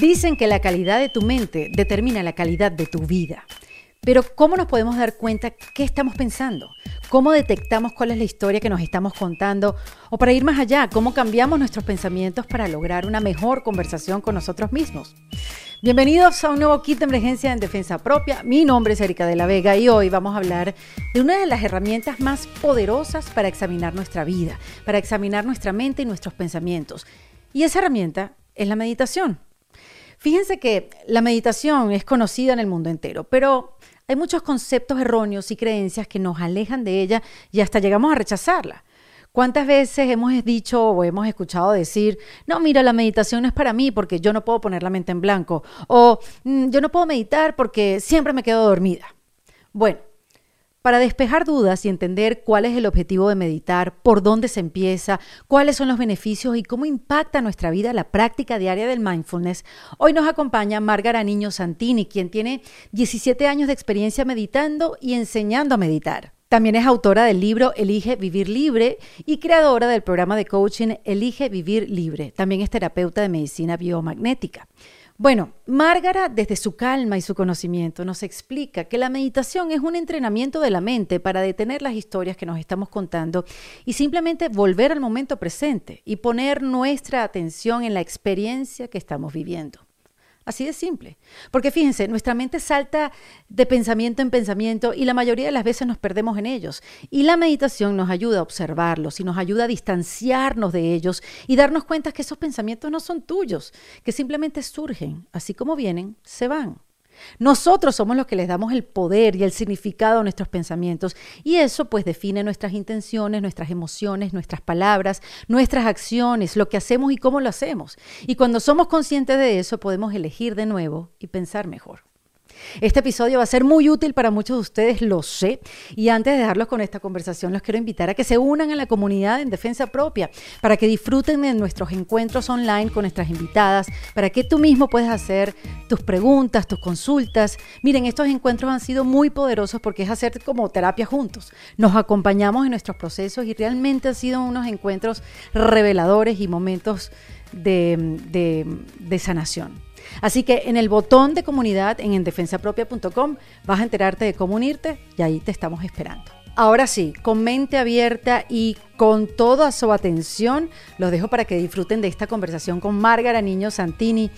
Dicen que la calidad de tu mente determina la calidad de tu vida. Pero ¿cómo nos podemos dar cuenta qué estamos pensando? ¿Cómo detectamos cuál es la historia que nos estamos contando? O para ir más allá, ¿cómo cambiamos nuestros pensamientos para lograr una mejor conversación con nosotros mismos? Bienvenidos a un nuevo kit de emergencia en defensa propia. Mi nombre es Erika de la Vega y hoy vamos a hablar de una de las herramientas más poderosas para examinar nuestra vida, para examinar nuestra mente y nuestros pensamientos. Y esa herramienta es la meditación. Fíjense que la meditación es conocida en el mundo entero, pero hay muchos conceptos erróneos y creencias que nos alejan de ella y hasta llegamos a rechazarla. ¿Cuántas veces hemos dicho o hemos escuchado decir, no, mira, la meditación no es para mí porque yo no puedo poner la mente en blanco? O mm, yo no puedo meditar porque siempre me quedo dormida. Bueno, para despejar dudas y entender cuál es el objetivo de meditar, por dónde se empieza, cuáles son los beneficios y cómo impacta nuestra vida la práctica diaria del mindfulness, hoy nos acompaña Márgara Niño Santini, quien tiene 17 años de experiencia meditando y enseñando a meditar. También es autora del libro Elige Vivir Libre y creadora del programa de coaching Elige Vivir Libre. También es terapeuta de medicina biomagnética. Bueno, Márgara, desde su calma y su conocimiento, nos explica que la meditación es un entrenamiento de la mente para detener las historias que nos estamos contando y simplemente volver al momento presente y poner nuestra atención en la experiencia que estamos viviendo. Así de simple. Porque fíjense, nuestra mente salta de pensamiento en pensamiento y la mayoría de las veces nos perdemos en ellos. Y la meditación nos ayuda a observarlos y nos ayuda a distanciarnos de ellos y darnos cuenta que esos pensamientos no son tuyos, que simplemente surgen, así como vienen, se van. Nosotros somos los que les damos el poder y el significado a nuestros pensamientos y eso pues define nuestras intenciones, nuestras emociones, nuestras palabras, nuestras acciones, lo que hacemos y cómo lo hacemos. Y cuando somos conscientes de eso podemos elegir de nuevo y pensar mejor. Este episodio va a ser muy útil para muchos de ustedes, lo sé. Y antes de dejarlos con esta conversación, los quiero invitar a que se unan a la comunidad en defensa propia, para que disfruten de nuestros encuentros online con nuestras invitadas, para que tú mismo puedas hacer tus preguntas, tus consultas. Miren, estos encuentros han sido muy poderosos porque es hacer como terapia juntos. Nos acompañamos en nuestros procesos y realmente han sido unos encuentros reveladores y momentos de, sanación. Así que en el botón de comunidad en endefensapropia.com vas a enterarte de cómo unirte y ahí te estamos esperando. Ahora sí, con mente abierta y con toda su atención, los dejo para que disfruten de esta conversación con Márgara Niño Santini.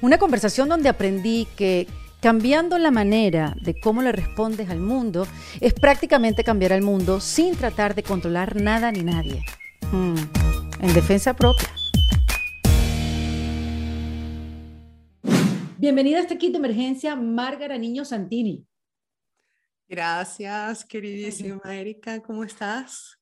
Una conversación donde aprendí que cambiando la manera de cómo le respondes al mundo es prácticamente cambiar al mundo sin tratar de controlar nada ni nadie. Hmm, en defensa propia. Bienvenida a este kit de emergencia, Márgara Niño Santini. Gracias, queridísima Erika, ¿cómo estás?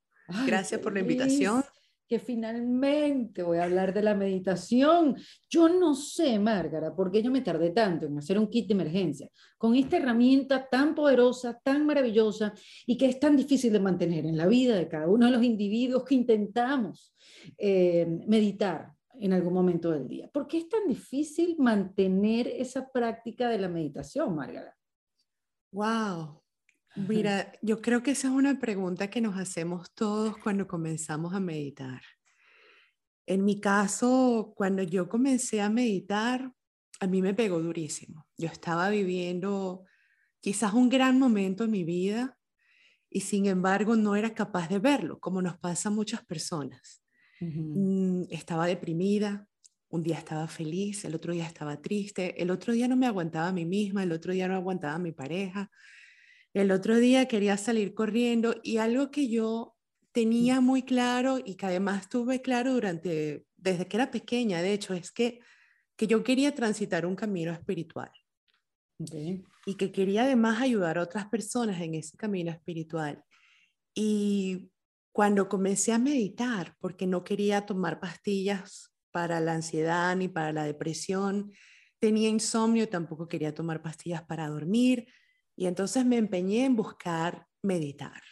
Gracias por la invitación. Que finalmente voy a hablar de la meditación. Yo no sé, Márgara, por qué yo me tardé tanto en hacer un kit de emergencia con esta herramienta tan poderosa, tan maravillosa y que es tan difícil de mantener en la vida de cada uno de los individuos que intentamos eh, meditar en algún momento del día. ¿Por qué es tan difícil mantener esa práctica de la meditación, Margarita? Wow. Mira, yo creo que esa es una pregunta que nos hacemos todos cuando comenzamos a meditar. En mi caso, cuando yo comencé a meditar, a mí me pegó durísimo. Yo estaba viviendo quizás un gran momento en mi vida y sin embargo no era capaz de verlo, como nos pasa a muchas personas. Mm, estaba deprimida, un día estaba feliz, el otro día estaba triste, el otro día no me aguantaba a mí misma, el otro día no aguantaba a mi pareja, el otro día quería salir corriendo y algo que yo tenía muy claro y que además tuve claro durante, desde que era pequeña, de hecho, es que, que yo quería transitar un camino espiritual. Y que quería además ayudar a otras personas en ese camino espiritual. Y cuando comencé a meditar, porque no quería tomar pastillas para la ansiedad ni para la depresión, tenía insomnio, tampoco quería tomar pastillas para dormir, y entonces me empeñé en buscar meditar.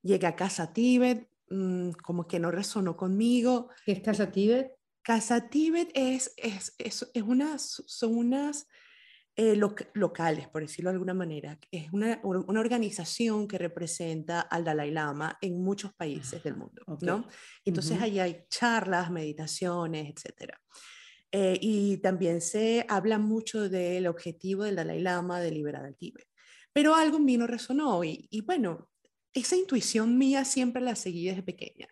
Llegué a Casa Tíbet, mm, como que no resonó conmigo. ¿Qué es Casa Tíbet? Casa Tíbet es, es, es, es unas, son unas eh, locales, por decirlo de alguna manera. Es una, una, organización que representa al Dalai Lama en muchos países del mundo, ¿no? Entonces ahí hay charlas, meditaciones, etc. Eh, y también se habla mucho del objetivo del Dalai Lama de liberar al Tíbet. Pero algo en mí no resonó y, y bueno, esa intuición mía siempre la seguí desde pequeña.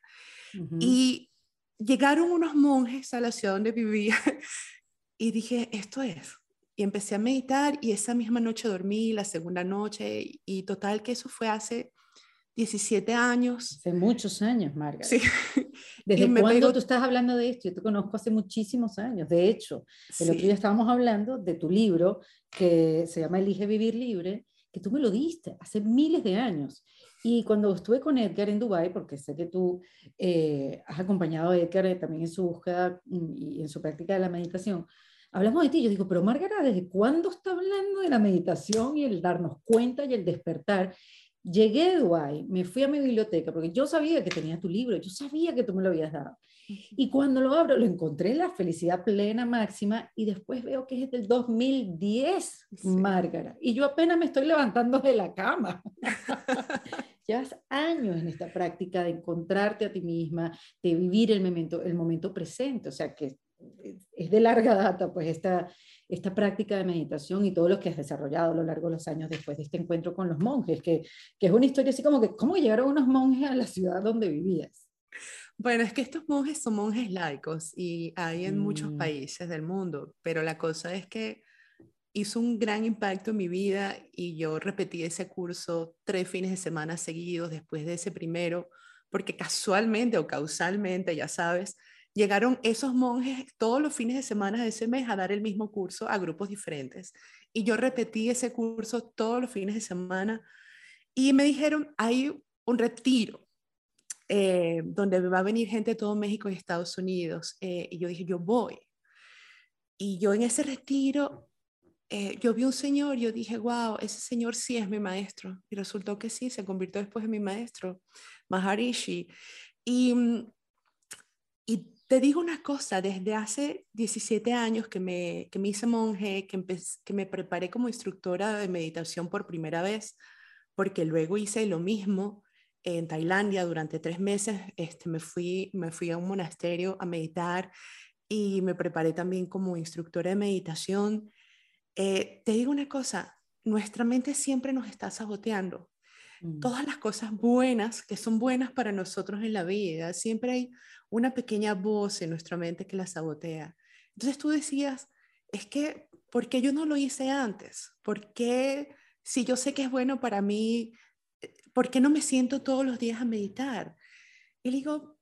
Y llegaron unos monjes a la ciudad donde vivía y dije, esto es. Y empecé a meditar y esa misma noche dormí, la segunda noche, y, total que eso fue hace 17 años. Hace muchos años, Marga. Sí. ¿Desde cuándo tú estás hablando de esto? Yo te conozco hace muchísimos años. De hecho, el otro día estábamos hablando de tu libro que se llama Elige Vivir Libre, que tú me lo diste hace miles de años. Y cuando estuve con Edgar en Dubai, porque sé que tú eh, has acompañado a Edgar también en su búsqueda y en su práctica de la meditación, hablamos de ti. Yo digo, pero Margarita, ¿desde cuándo está hablando de la meditación y el darnos cuenta y el despertar? Llegué a Dubái, me fui a mi biblioteca, porque yo sabía que tenía tu libro, yo sabía que tú me lo habías dado. Y cuando lo abro, lo encontré la felicidad plena máxima y después veo que es del 2010, Margarita. Y yo apenas me estoy levantando de la cama. Llevas años en esta práctica de encontrarte a ti misma, de vivir el momento, el momento presente, o sea que es de larga data, pues esta, esta práctica de meditación y todo lo que has desarrollado a lo largo de los años después de este encuentro con los monjes, que, que es una historia así como que, ¿cómo llegaron unos monjes a la ciudad donde vivías? Bueno, es que estos monjes son monjes laicos y hay en muchos mm. países del mundo, pero la cosa es que hizo un gran impacto en mi vida y yo repetí ese curso tres fines de semana seguidos después de ese primero, porque casualmente o causalmente, ya sabes, llegaron esos monjes todos los fines de semana de ese mes a dar el mismo curso a grupos diferentes. Y yo repetí ese curso todos los fines de semana y me dijeron, hay un retiro eh, donde va a venir gente de todo México y Estados Unidos. Eh, y yo dije, yo voy. Y yo en ese retiro, eh, yo vi un señor, yo dije, wow, ese señor sí es mi maestro. Y resultó que sí, se convirtió después en mi maestro, Maharishi. Y, y te digo una cosa, desde hace 17 años que me, que me hice monje, que, que me preparé como instructora de meditación por primera vez, porque luego hice lo mismo en Tailandia durante tres meses. Este, me, fui, me fui a un monasterio a meditar y me preparé también como instructora de meditación. Eh, te digo una cosa, nuestra mente siempre nos está saboteando. Mm. Todas las cosas buenas que son buenas para nosotros en la vida, siempre hay una pequeña voz en nuestra mente que la sabotea. Entonces tú decías, es que, ¿por qué yo no lo hice antes? ¿Por qué si yo sé que es bueno para mí ¿por qué no me siento todos los días a meditar? Y digo,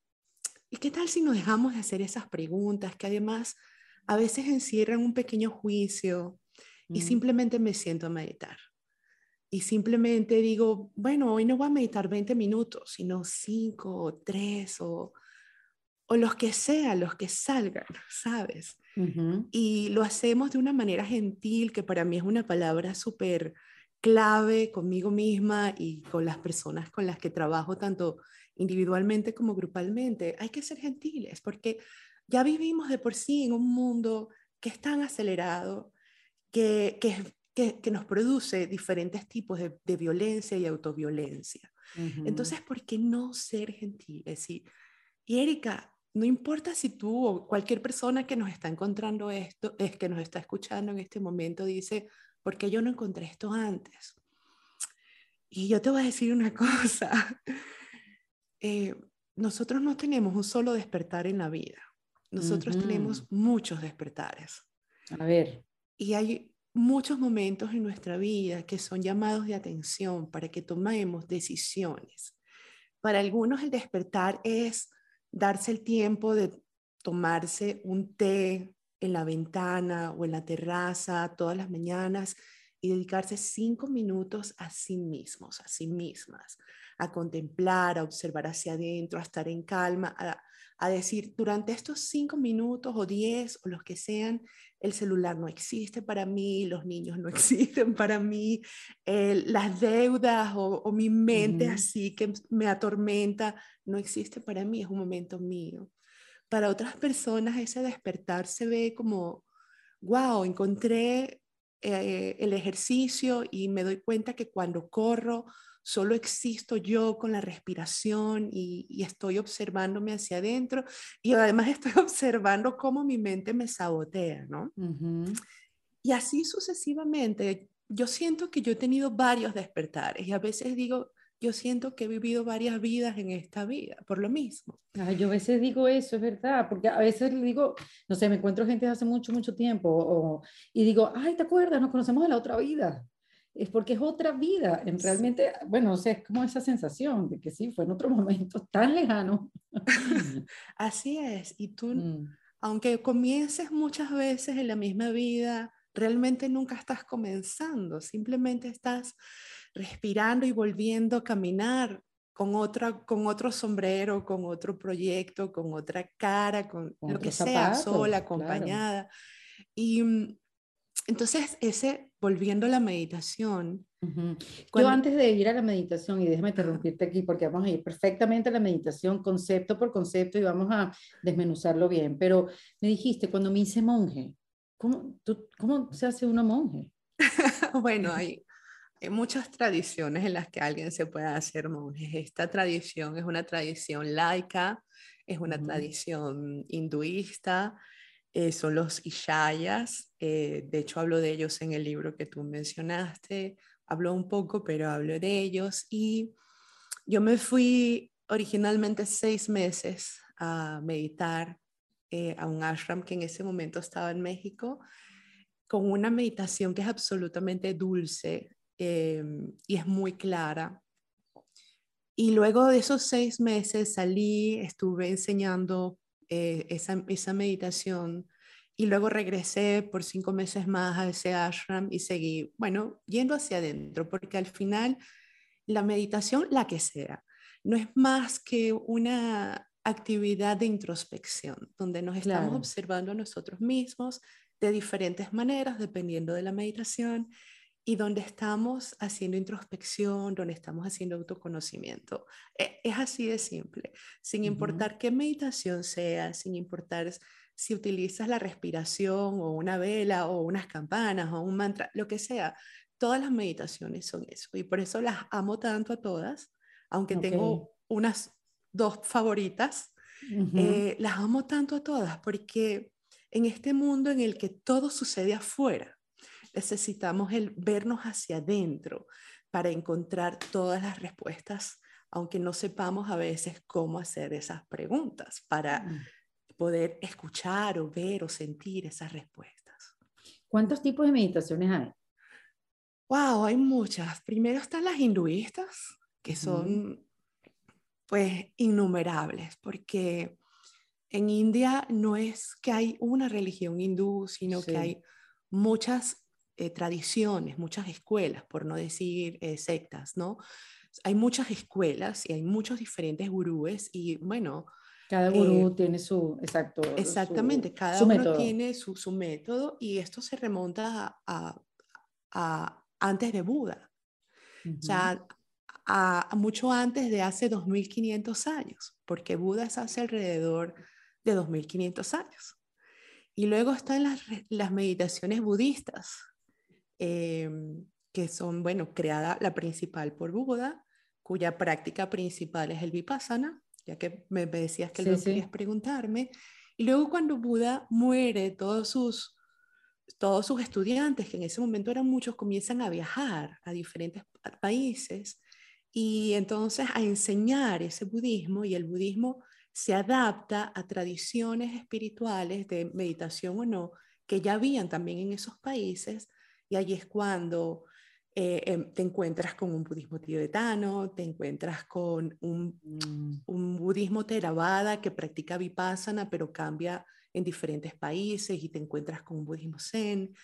¿y qué tal si nos dejamos de hacer esas preguntas que además a veces encierran un pequeño juicio y mm. simplemente me siento a meditar? Y simplemente digo, bueno, hoy no voy a meditar 20 minutos, sino 5 o 3 o, o los que sean, los que salgan, ¿sabes? Y lo hacemos de una manera gentil, que para mí es una palabra súper clave conmigo misma y con las personas con las que trabajo, tanto individualmente como grupalmente. Hay que ser gentiles porque ya vivimos de por sí en un mundo que es tan acelerado, que, que, que, nos produce diferentes tipos de, de violencia y autoviolencia. Entonces, ¿por qué no ser gentiles? Y, y Erika, no importa si tú o cualquier persona que nos está encontrando esto, es que nos está escuchando en este momento, dice, porque yo no encontré esto antes. Y yo te voy a decir una cosa, eh, nosotros no tenemos un solo despertar en la vida, nosotros tenemos muchos despertares. A ver. Y hay muchos momentos en nuestra vida que son llamados de atención para que tomemos decisiones. Para algunos el despertar es darse el tiempo de tomarse un té en la ventana o en la terraza todas las mañanas y dedicarse cinco minutos a sí mismos, a sí mismas, a contemplar, a observar hacia adentro, a estar en calma, a, decir, durante estos cinco minutos o diez o los que sean, el celular no existe para mí, los niños no existen para mí, las deudas o, mi mente así que me atormenta no existe para mí, es un momento mío. Para otras personas ese despertar se ve como, wow, encontré eh, el ejercicio y me doy cuenta que cuando corro solo existo yo con la respiración y, estoy observándome hacia adentro y además estoy observando cómo mi mente me sabotea, ¿no? Y así sucesivamente. Yo siento que yo he tenido varios despertares y a veces digo, yo siento que he vivido varias vidas en esta vida, por lo mismo. yo a veces digo eso, es verdad, porque a veces digo, no sé, me encuentro gente hace mucho, mucho tiempo y digo, ay, ¿te acuerdas? Nos conocemos de la otra vida. Es porque es otra vida. En realmente, bueno, o sea, es como esa sensación de que sí, fue en otro momento tan lejano. Así es. Y tú, mm. aunque comiences muchas veces en la misma vida, realmente nunca estás comenzando, simplemente estás respirando y volviendo a caminar con, otra, con otro sombrero, con otro proyecto, con otra cara, con, lo que sea, sola, acompañada. Y mm, entonces ese, volviendo a la meditación. Yo antes de ir a la meditación, y déjame interrumpirte aquí porque vamos a ir perfectamente a la meditación, concepto por concepto, y vamos a desmenuzarlo bien, pero me dijiste, cuando me hice monje, ¿cómo, cómo se hace uno monje? bueno, hay, hay muchas tradiciones en las que alguien se puede hacer monje. Esta tradición es una tradición laica, es una tradición hinduista, eh, son los Ishayas, eh, de hecho hablo de ellos en el libro que tú mencionaste, hablo un poco, pero hablo de ellos y yo me fui originalmente seis meses a meditar eh, a un ashram que en ese momento estaba en México, con una meditación que es absolutamente dulce, Em, y es muy clara. Y luego de esos seis meses salí, estuve enseñando eh, esa, esa meditación. Y luego regresé por cinco meses más a ese ashram y seguí, bueno, yendo hacia adentro, porque al final la meditación, la que sea, no es más que una actividad de introspección, donde nos estamos observando a nosotros mismos de diferentes maneras, dependiendo de la meditación, y donde estamos haciendo introspección, donde estamos haciendo autoconocimiento. E, es así de simple, sin importar qué meditación sea, sin importar si utilizas la respiración o una vela o unas campanas o un mantra, lo que sea. Todas las meditaciones son eso y por eso las amo tanto a todas, aunque tengo unas dos favoritas, eh, las amo tanto a todas porque en este mundo en el que todo sucede afuera, necesitamos el vernos hacia adentro para encontrar todas las respuestas, aunque no sepamos a veces cómo hacer esas preguntas, para mm. poder escuchar o ver o sentir esas respuestas. ¿Cuántos tipos de meditaciones hay? Wow, hay muchas. Primero están las hinduistas, que son pues innumerables, porque en India no es que hay una religión hindú, sino que hay muchas eh, tradiciones, muchas escuelas, por no decir eh, sectas, ¿no? Hay muchas escuelas y hay muchos diferentes gurúes y bueno... Cada gurú eh, tiene su, exacto. Exactamente, cada uno tiene su, su, método y esto se remonta a, a, antes de Buda. O sea, a, mucho antes de hace 2500 años, porque Buda es hace alrededor de 2500 años. Y luego están las, las meditaciones budistas, Em, que son, bueno, creada la principal por Buda, cuya práctica principal es el vipassana, ya que me, decías que lo querías preguntarme. Y luego cuando Buda muere, todos sus, todos sus estudiantes, que en ese momento eran muchos, comienzan a viajar a diferentes países y entonces a enseñar ese budismo y el budismo se adapta a tradiciones espirituales de meditación o no, que ya habían también en esos países, y ahí es cuando eh, em, te encuentras con un budismo tibetano, te encuentras con un, mm. un budismo Theravada que practica vipassana, pero cambia en diferentes países y te encuentras con un budismo zen.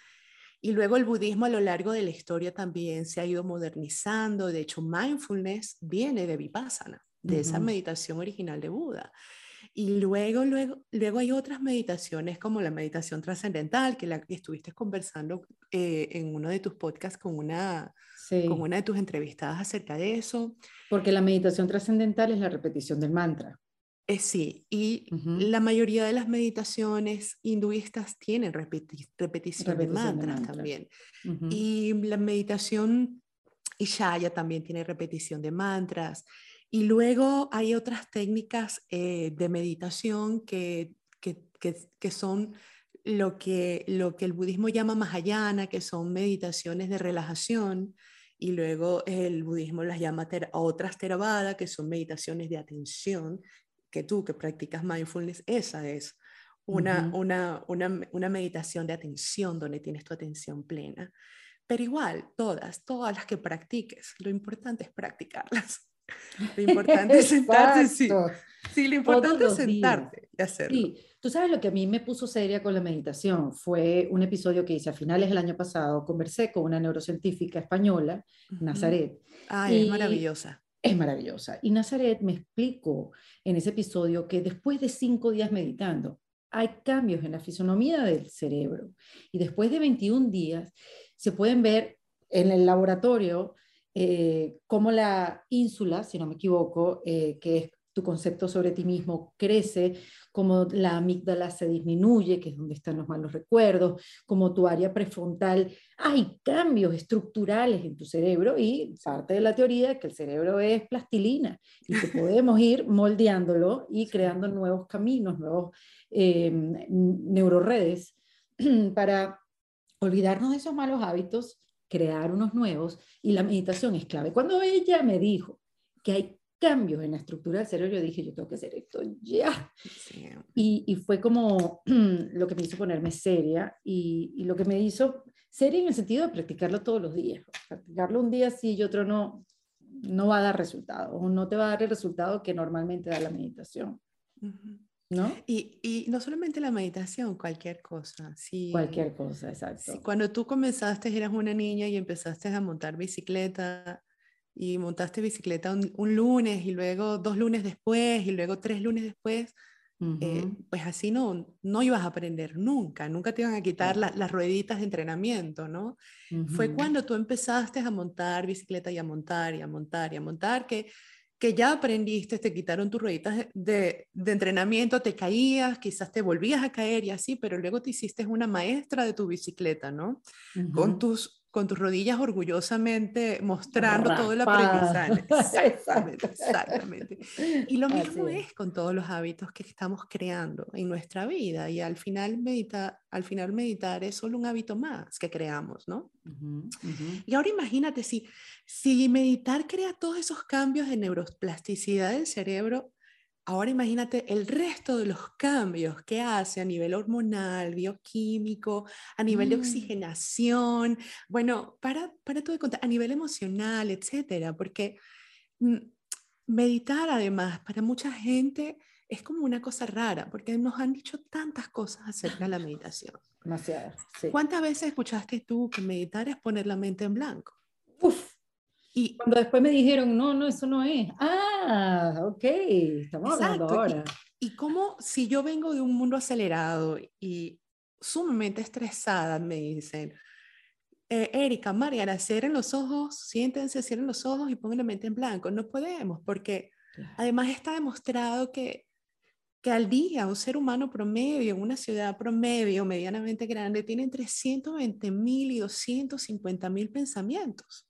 Y luego el budismo a lo largo de la historia también se ha ido modernizando. De hecho, mindfulness viene de vipassana, de esa meditación original de Buda. Y luego, luego, luego hay otras meditaciones como la meditación trascendental, que la que estuviste conversando eh, en uno de tus podcasts con una, con una de tus entrevistadas acerca de eso. Porque la meditación trascendental es la repetición del mantra. Eh, sí, y la mayoría de las meditaciones hinduistas tienen repetición, de mantras también. Y la meditación y Shaya también tiene repetición de mantras. Y luego hay otras técnicas eh, de meditación que, que, que, son lo que, lo que el budismo llama Mahayana, que son meditaciones de relajación, y luego el budismo las llama otras Theravada, que son meditaciones de atención, que tú que practicas mindfulness, esa es una, una, una, una meditación de atención donde tienes tu atención plena. Pero igual, todas, todas las que practiques, lo importante es practicarlas. Lo importante es sentarte, sí. Sí, lo importante es sentarte y hacerlo. Sí, tú sabes lo que a mí me puso seria con la meditación fue un episodio que hice a finales del año pasado. Conversé con una neurocientífica española, Nazaret. Ah, es maravillosa. Es maravillosa. Y Nazaret me explicó en ese episodio que después de cinco días meditando, hay cambios en la fisonomía del cerebro. Y después de 21 días, se pueden ver en el laboratorio eh, cómo la ínsula, si no me equivoco, eh, que es tu concepto sobre ti mismo, crece, cómo la amígdala se disminuye, que es donde están los malos recuerdos, como tu área prefrontal, hay cambios estructurales en tu cerebro y parte de la teoría es que el cerebro es plastilina y que podemos ir moldeándolo y creando nuevos caminos, nuevos eh, neuroredes para olvidarnos de esos malos hábitos, crear unos nuevos y la meditación es clave. Cuando ella me dijo que hay cambios en la estructura del cerebro, yo dije, yo tengo que hacer esto ya. Y, y, fue como lo que me hizo ponerme seria y, y, lo que me hizo seria en el sentido de practicarlo todos los días. Practicarlo un día sí y otro no, no va a dar resultado, o no te va a dar el resultado que normalmente da la meditación. ¿No? Y, y, no solamente la meditación, cualquier cosa. Sí, cualquier cosa, exacto. cuando tú comenzaste, eras una niña y empezaste a montar bicicleta y montaste bicicleta un, lunes y luego dos lunes después y luego tres lunes después, eh, pues así no, no ibas a aprender nunca, nunca te iban a quitar las rueditas de entrenamiento, ¿no? Fue cuando tú empezaste a montar bicicleta y a montar y a montar y a montar que que ya aprendiste, te quitaron tus rueditas de, de, entrenamiento, te caías, quizás te volvías a caer y así, pero luego te hiciste una maestra de tu bicicleta, ¿no? Con tus con tus rodillas orgullosamente mostrando todo el aprendizaje. Exactamente, exactamente. Y lo mismo es. con todos los hábitos que estamos creando en nuestra vida. Y al final, medita, al final meditar es solo un hábito más que creamos, ¿no? Y ahora imagínate, si, si meditar crea todos esos cambios de neuroplasticidad del cerebro, Ahora imagínate el resto de los cambios que hace a nivel hormonal, bioquímico, a nivel de mm. oxigenación, bueno, para, para todo contar, a nivel emocional, etcétera, porque mm, meditar además para mucha gente es como una cosa rara, porque nos han dicho tantas cosas acerca de la meditación. Demasiadas. ¿Cuántas veces escuchaste tú que meditar es poner la mente en blanco? Uf, y cuando después me dijeron, no, no, eso no es. Ah, ok, estamos hablando ahora. Y, y cómo si yo vengo de un mundo acelerado y sumamente estresada, me dicen, eh, Erika, Mariana, cierren los ojos, siéntense, cierren los ojos y pongan la mente en blanco. No podemos, porque además está demostrado que, que al día un ser humano promedio en una ciudad promedio medianamente grande tiene entre 120 mil y 250 mil pensamientos.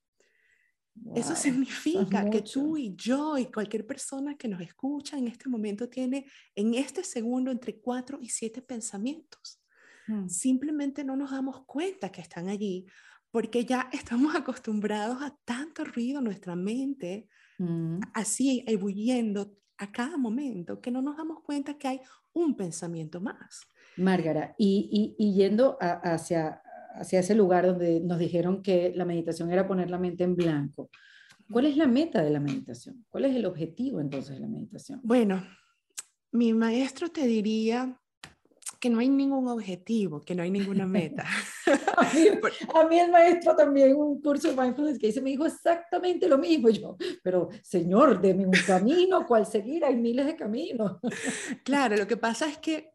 Eso significa que tú y yo y cualquier persona que nos escucha en este momento tiene en este segundo entre cuatro y siete pensamientos. Mm. Simplemente no nos damos cuenta que están allí porque ya estamos acostumbrados a tanto ruido en nuestra mente, mm. así ebulliendo a cada momento, que no nos damos cuenta que hay un pensamiento más. Márgara, y, y, yendo hacia, hacia ese lugar donde nos dijeron que la meditación era poner la mente en blanco. ¿Cuál es la meta de la meditación? ¿Cuál es el objetivo entonces de la meditación? Bueno, mi maestro te diría que no hay ningún objetivo, que no hay ninguna meta. a, mí, el maestro también, un curso de mindfulness que hice, me dijo exactamente lo mismo. Yo, pero señor, deme un camino, ¿cuál seguir? Hay miles de caminos. claro, lo que pasa es que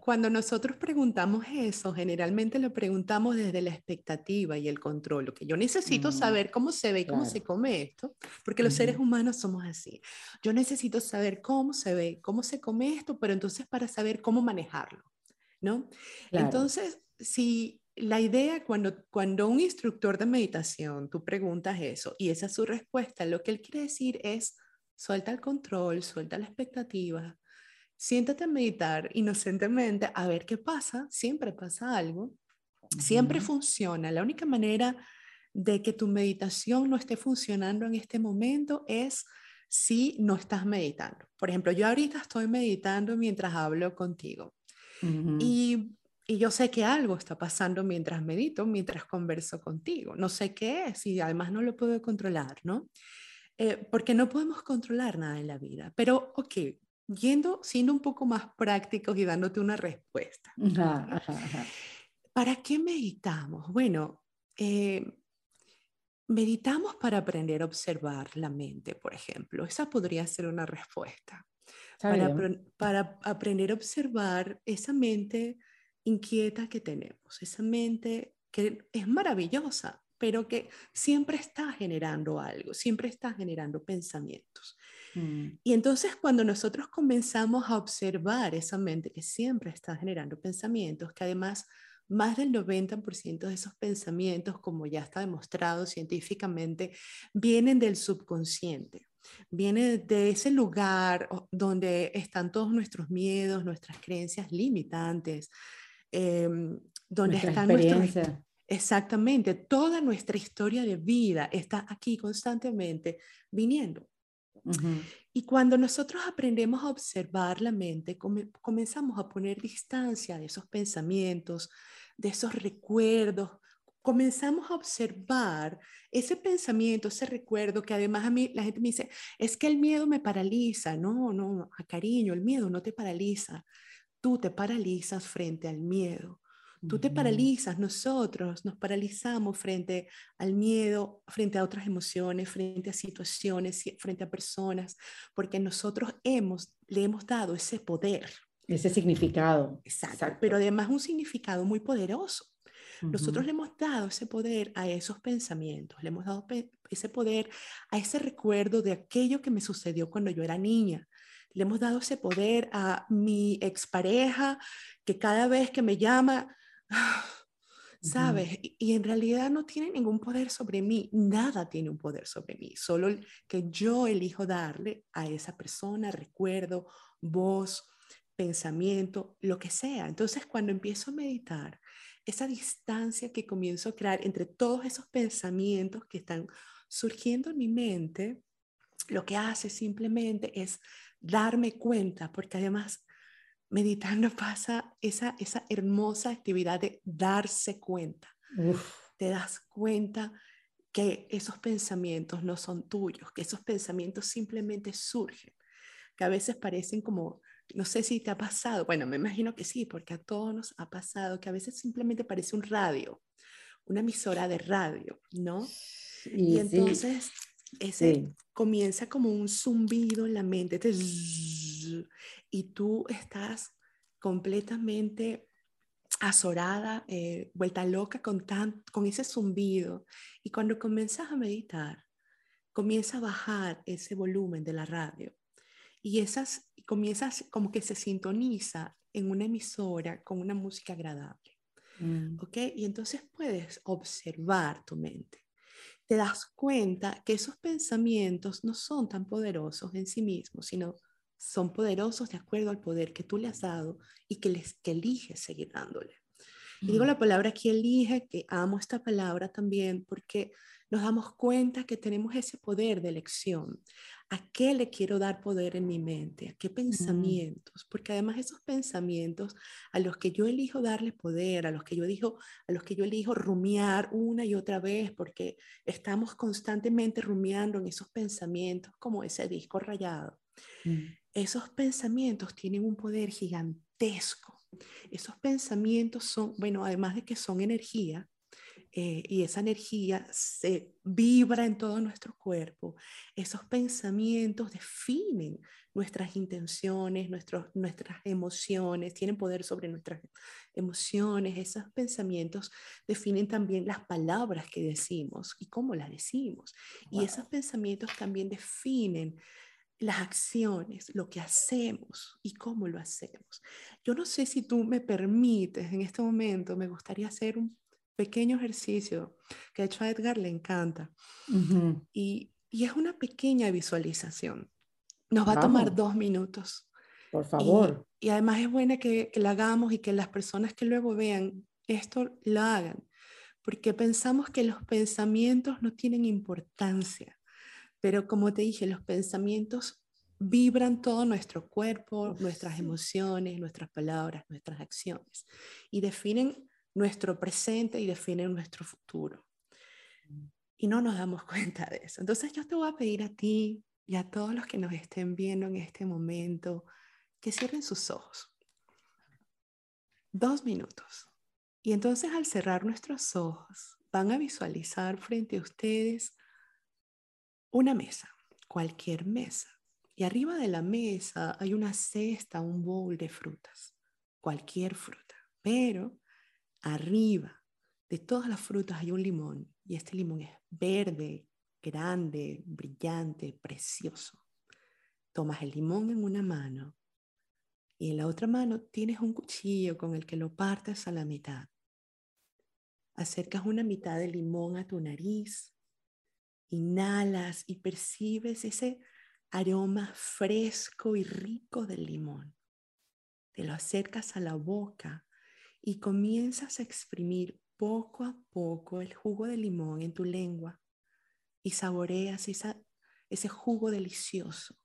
cuando nosotros preguntamos eso, generalmente lo preguntamos desde la expectativa y el control, lo que yo necesito mm, saber cómo se ve, cómo se come esto, porque los seres humanos somos así. Yo necesito saber cómo se ve, cómo se come esto, pero entonces para saber cómo manejarlo, ¿no? Entonces, si la idea cuando, cuando un instructor de meditación, tú preguntas eso y esa es su respuesta, lo que él quiere decir es, suelta el control, suelta la expectativa, siéntate a meditar inocentemente a ver qué pasa, siempre pasa algo, siempre funciona. La única manera de que tu meditación no esté funcionando en este momento es si no estás meditando. Por ejemplo, yo ahorita estoy meditando mientras hablo contigo. y, y, yo sé que algo está pasando mientras medito, mientras converso contigo. No sé qué es y además no lo puedo controlar, ¿no? Eh, porque no podemos controlar nada en la vida. Pero, ok, yendo, siendo un poco más prácticos y dándote una respuesta. ¿Para qué meditamos? Bueno, eh, meditamos para aprender a observar la mente, por ejemplo. Esa podría ser una respuesta. Para, para, aprender a observar esa mente inquieta que tenemos, esa mente que es maravillosa, pero que siempre está generando algo, siempre está generando pensamientos. Mm. Y entonces cuando nosotros comenzamos a observar esa mente que siempre está generando pensamientos, que además más del 90% de esos pensamientos, como ya está demostrado científicamente, vienen del subconsciente. Viene de ese lugar donde están todos nuestros miedos, nuestras creencias limitantes, em, donde están nuestros... Exactamente, toda nuestra historia de vida está aquí constantemente viniendo. Y cuando nosotros aprendemos a observar la mente, comenzamos a poner distancia de esos pensamientos, de esos recuerdos, comenzamos a observar ese pensamiento, ese recuerdo que además a mí la gente me dice, es que el miedo me paraliza. No, no, a cariño, el miedo no te paraliza. Tú te paralizas frente al miedo. Tú te paralizas, nosotros nos paralizamos frente al miedo, frente a otras emociones, frente a situaciones, frente a personas, porque nosotros hemos, le hemos dado ese poder. Ese significado. Exacto, pero además un significado muy poderoso. Nosotros le hemos dado ese poder a esos pensamientos, le hemos dado ese poder a ese recuerdo de aquello que me sucedió cuando yo era niña. Le hemos dado ese poder a mi expareja que cada vez que me llama, ¿sabes? y, en realidad no tiene ningún poder sobre mí, nada tiene un poder sobre mí, solo que yo elijo darle a esa persona recuerdo, voz, pensamiento, lo que sea. Entonces, cuando empiezo a meditar, esa distancia que comienzo a crear entre todos esos pensamientos que están surgiendo en mi mente, lo que hace simplemente es darme cuenta, porque además meditando pasa esa, esa hermosa actividad de darse cuenta. Te das cuenta que esos pensamientos no son tuyos, que esos pensamientos simplemente surgen, que a veces parecen como, no sé si te ha pasado, bueno, me imagino que sí, porque a todos nos ha pasado que a veces simplemente parece un radio, una emisora de radio, ¿no? y entonces ese comienza como un zumbido en la mente, te y tú estás completamente azorada, eh, vuelta loca con, tan, con ese zumbido. Y cuando comienzas a meditar, comienza a bajar ese volumen de la radio. Y esas comienzas como que se sintoniza en una emisora con una música agradable. Mm. ¿Ok? Y entonces puedes observar tu mente. Te das cuenta que esos pensamientos no son tan poderosos en sí mismos, sino son poderosos de acuerdo al poder que tú le has dado y que, les, que eliges seguir dándole. Y digo la palabra aquí elige, que amo esta palabra también porque nos damos cuenta que tenemos ese poder de elección. ¿A qué le quiero dar poder en mi mente? ¿A qué pensamientos? Porque además esos pensamientos a los que yo elijo darle poder, a los que yo elijo, a los que yo elijo rumiar una y otra vez, porque estamos constantemente rumiando en esos pensamientos como ese disco rayado. Mm esos pensamientos tienen un poder gigantesco. Esos pensamientos son, bueno, además de que son energía, eh, y esa energía se vibra en todo nuestro cuerpo, esos pensamientos definen nuestras intenciones, nuestras emociones, tienen poder sobre nuestras emociones, esos pensamientos definen también las palabras que decimos y cómo las decimos. Y esos pensamientos también definen las acciones, lo que hacemos y cómo lo hacemos. Yo no sé si tú me permites en este momento, me gustaría hacer un, pequeño ejercicio que de hecho a Edgar le encanta. y, y, es una pequeña visualización. Nos va a tomar dos minutos. Por favor. Y, y además es buena que, que la hagamos y que las personas que luego vean esto lo hagan, porque pensamos que los pensamientos no tienen importancia, pero como te dije, los pensamientos vibran todo nuestro cuerpo, nuestras emociones, nuestras palabras, nuestras acciones y definen nuestro presente y definen nuestro futuro. Y no nos damos cuenta de eso. Entonces yo te voy a pedir a ti y a todos los que nos estén viendo en este momento que cierren sus ojos. Dos minutos. Y entonces al cerrar nuestros ojos, van a visualizar frente a ustedes una mesa, cualquier mesa. Y arriba de la mesa hay una cesta, un bowl de frutas, cualquier fruta. Pero arriba de todas las frutas hay un limón y este limón es verde, grande, brillante, precioso. Tomas el limón en una mano y en la otra mano tienes un cuchillo con el que lo partes a la mitad. Acercas una mitad de limón a tu nariz, inhalas y percibes ese aroma fresco y rico del limón. Te lo acercas a la boca y comienzas a exprimir poco a poco el jugo de limón en tu lengua y saboreas ese jugo delicioso.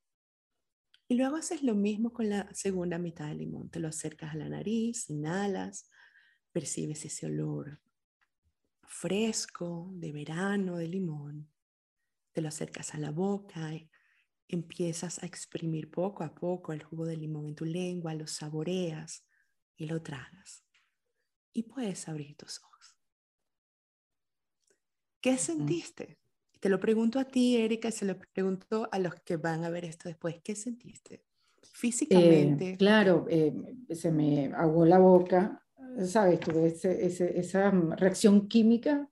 Y luego haces lo mismo con la segunda mitad del limón. Te lo acercas a la nariz, inhalas, percibes ese olor fresco de verano de limón. Te lo acercas a la boca, y empiezas a exprimir poco a poco el jugo de limón en tu lengua, lo saboreas y lo tragas. Y puedes abrir tus ojos. ¿Qué sentiste? Te lo pregunto a ti, Erika, y se lo pregunto a los que van a ver esto después. ¿Qué sentiste? Físicamente. Eh, claro, eh, se me aguó la boca, ¿sabes? Tuve esa reacción química,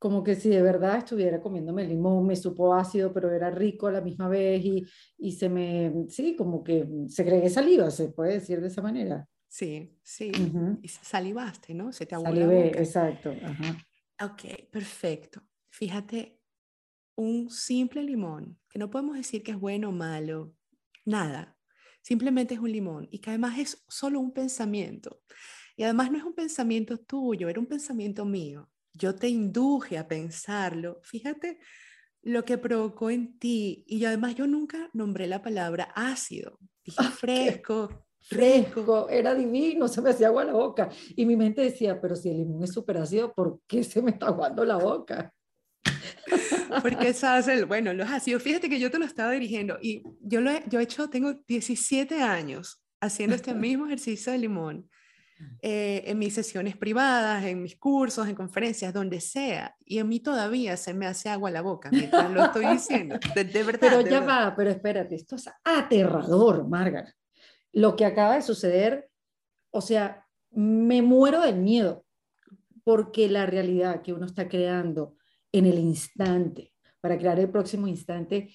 como que si de verdad estuviera comiéndome limón, me supo ácido, pero era rico a la misma vez y, y se me, sí, como que segregué saliva, se puede decir de esa manera. Sí, sí. Y salivaste, ¿no? Se te aguó la boca. exacto. Ok, perfecto. Fíjate, un simple limón, que no podemos decir que es bueno o malo, nada, simplemente es un limón y que además es solo un pensamiento. Y además no es un pensamiento tuyo, era un pensamiento mío. Yo te induje a pensarlo. Fíjate lo que provocó en ti. Y además yo nunca nombré la palabra ácido. Dije fresco, fresco, era divino, se me hacía agua la boca. Y mi mente decía, pero si el limón es súper ácido, ¿por qué se me está aguando la boca? Porque el bueno, los ácidos, fíjate que yo te lo estaba dirigiendo y yo lo he, yo he hecho, tengo 17 años haciendo este mismo ejercicio de limón eh, en mis sesiones privadas, en mis cursos, en conferencias, donde sea. Y a mí todavía se me hace agua la boca mientras lo estoy diciendo. De, verdad. Pero ya va, pero espérate, esto es aterrador, Margaret. Lo que acaba de suceder, o sea, me muero del miedo, porque la realidad que uno está creando en el instante, para crear el próximo instante,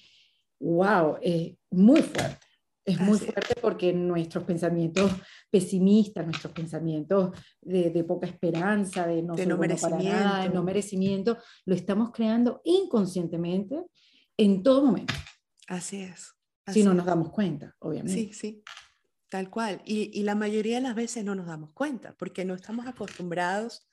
wow, es muy fuerte. Es muy fuerte porque nuestros pensamientos pesimistas, nuestros pensamientos de, poca esperanza, de no, de no merecimiento. de no merecimiento, lo estamos creando inconscientemente en todo momento. Así es. si no nos damos cuenta, obviamente. Sí, sí, tal cual. Y, y la mayoría de las veces no nos damos cuenta porque no estamos acostumbrados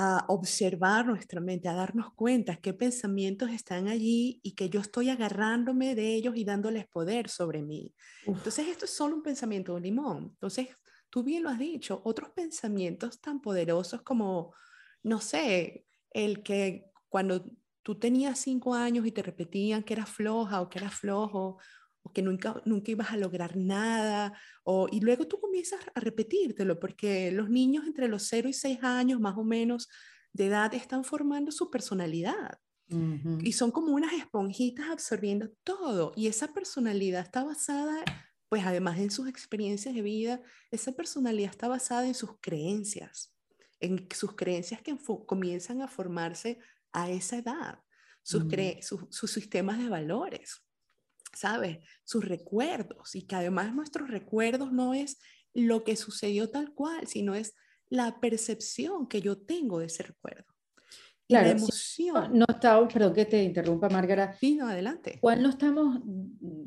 a observar nuestra mente, a darnos cuenta qué pensamientos están allí y que yo estoy agarrándome de ellos y dándoles poder sobre mí. Entonces, esto es solo un pensamiento de limón. Entonces, tú bien lo has dicho, otros pensamientos tan poderosos como, no sé, el que cuando tú tenías cinco años y te repetían que eras floja o que eras flojo, que nunca, nunca ibas a lograr nada, o, y luego tú comienzas a repetírtelo, porque los niños entre los 0 y 6 años más o menos de edad están formando su personalidad. Y son como unas esponjitas absorbiendo todo. Y esa personalidad está basada, pues además en sus experiencias de vida, esa personalidad está basada en sus creencias, en sus creencias que comienzan a formarse a esa edad, sus, sus sistemas de valores. ¿Sabes? Sus recuerdos y que además nuestros recuerdos no es lo que sucedió tal cual, sino es la percepción que yo tengo de ese recuerdo. Claro, la emoción. no estamos, perdón que te interrumpa, Márgara. Sí, no, adelante. ¿Cuál no estamos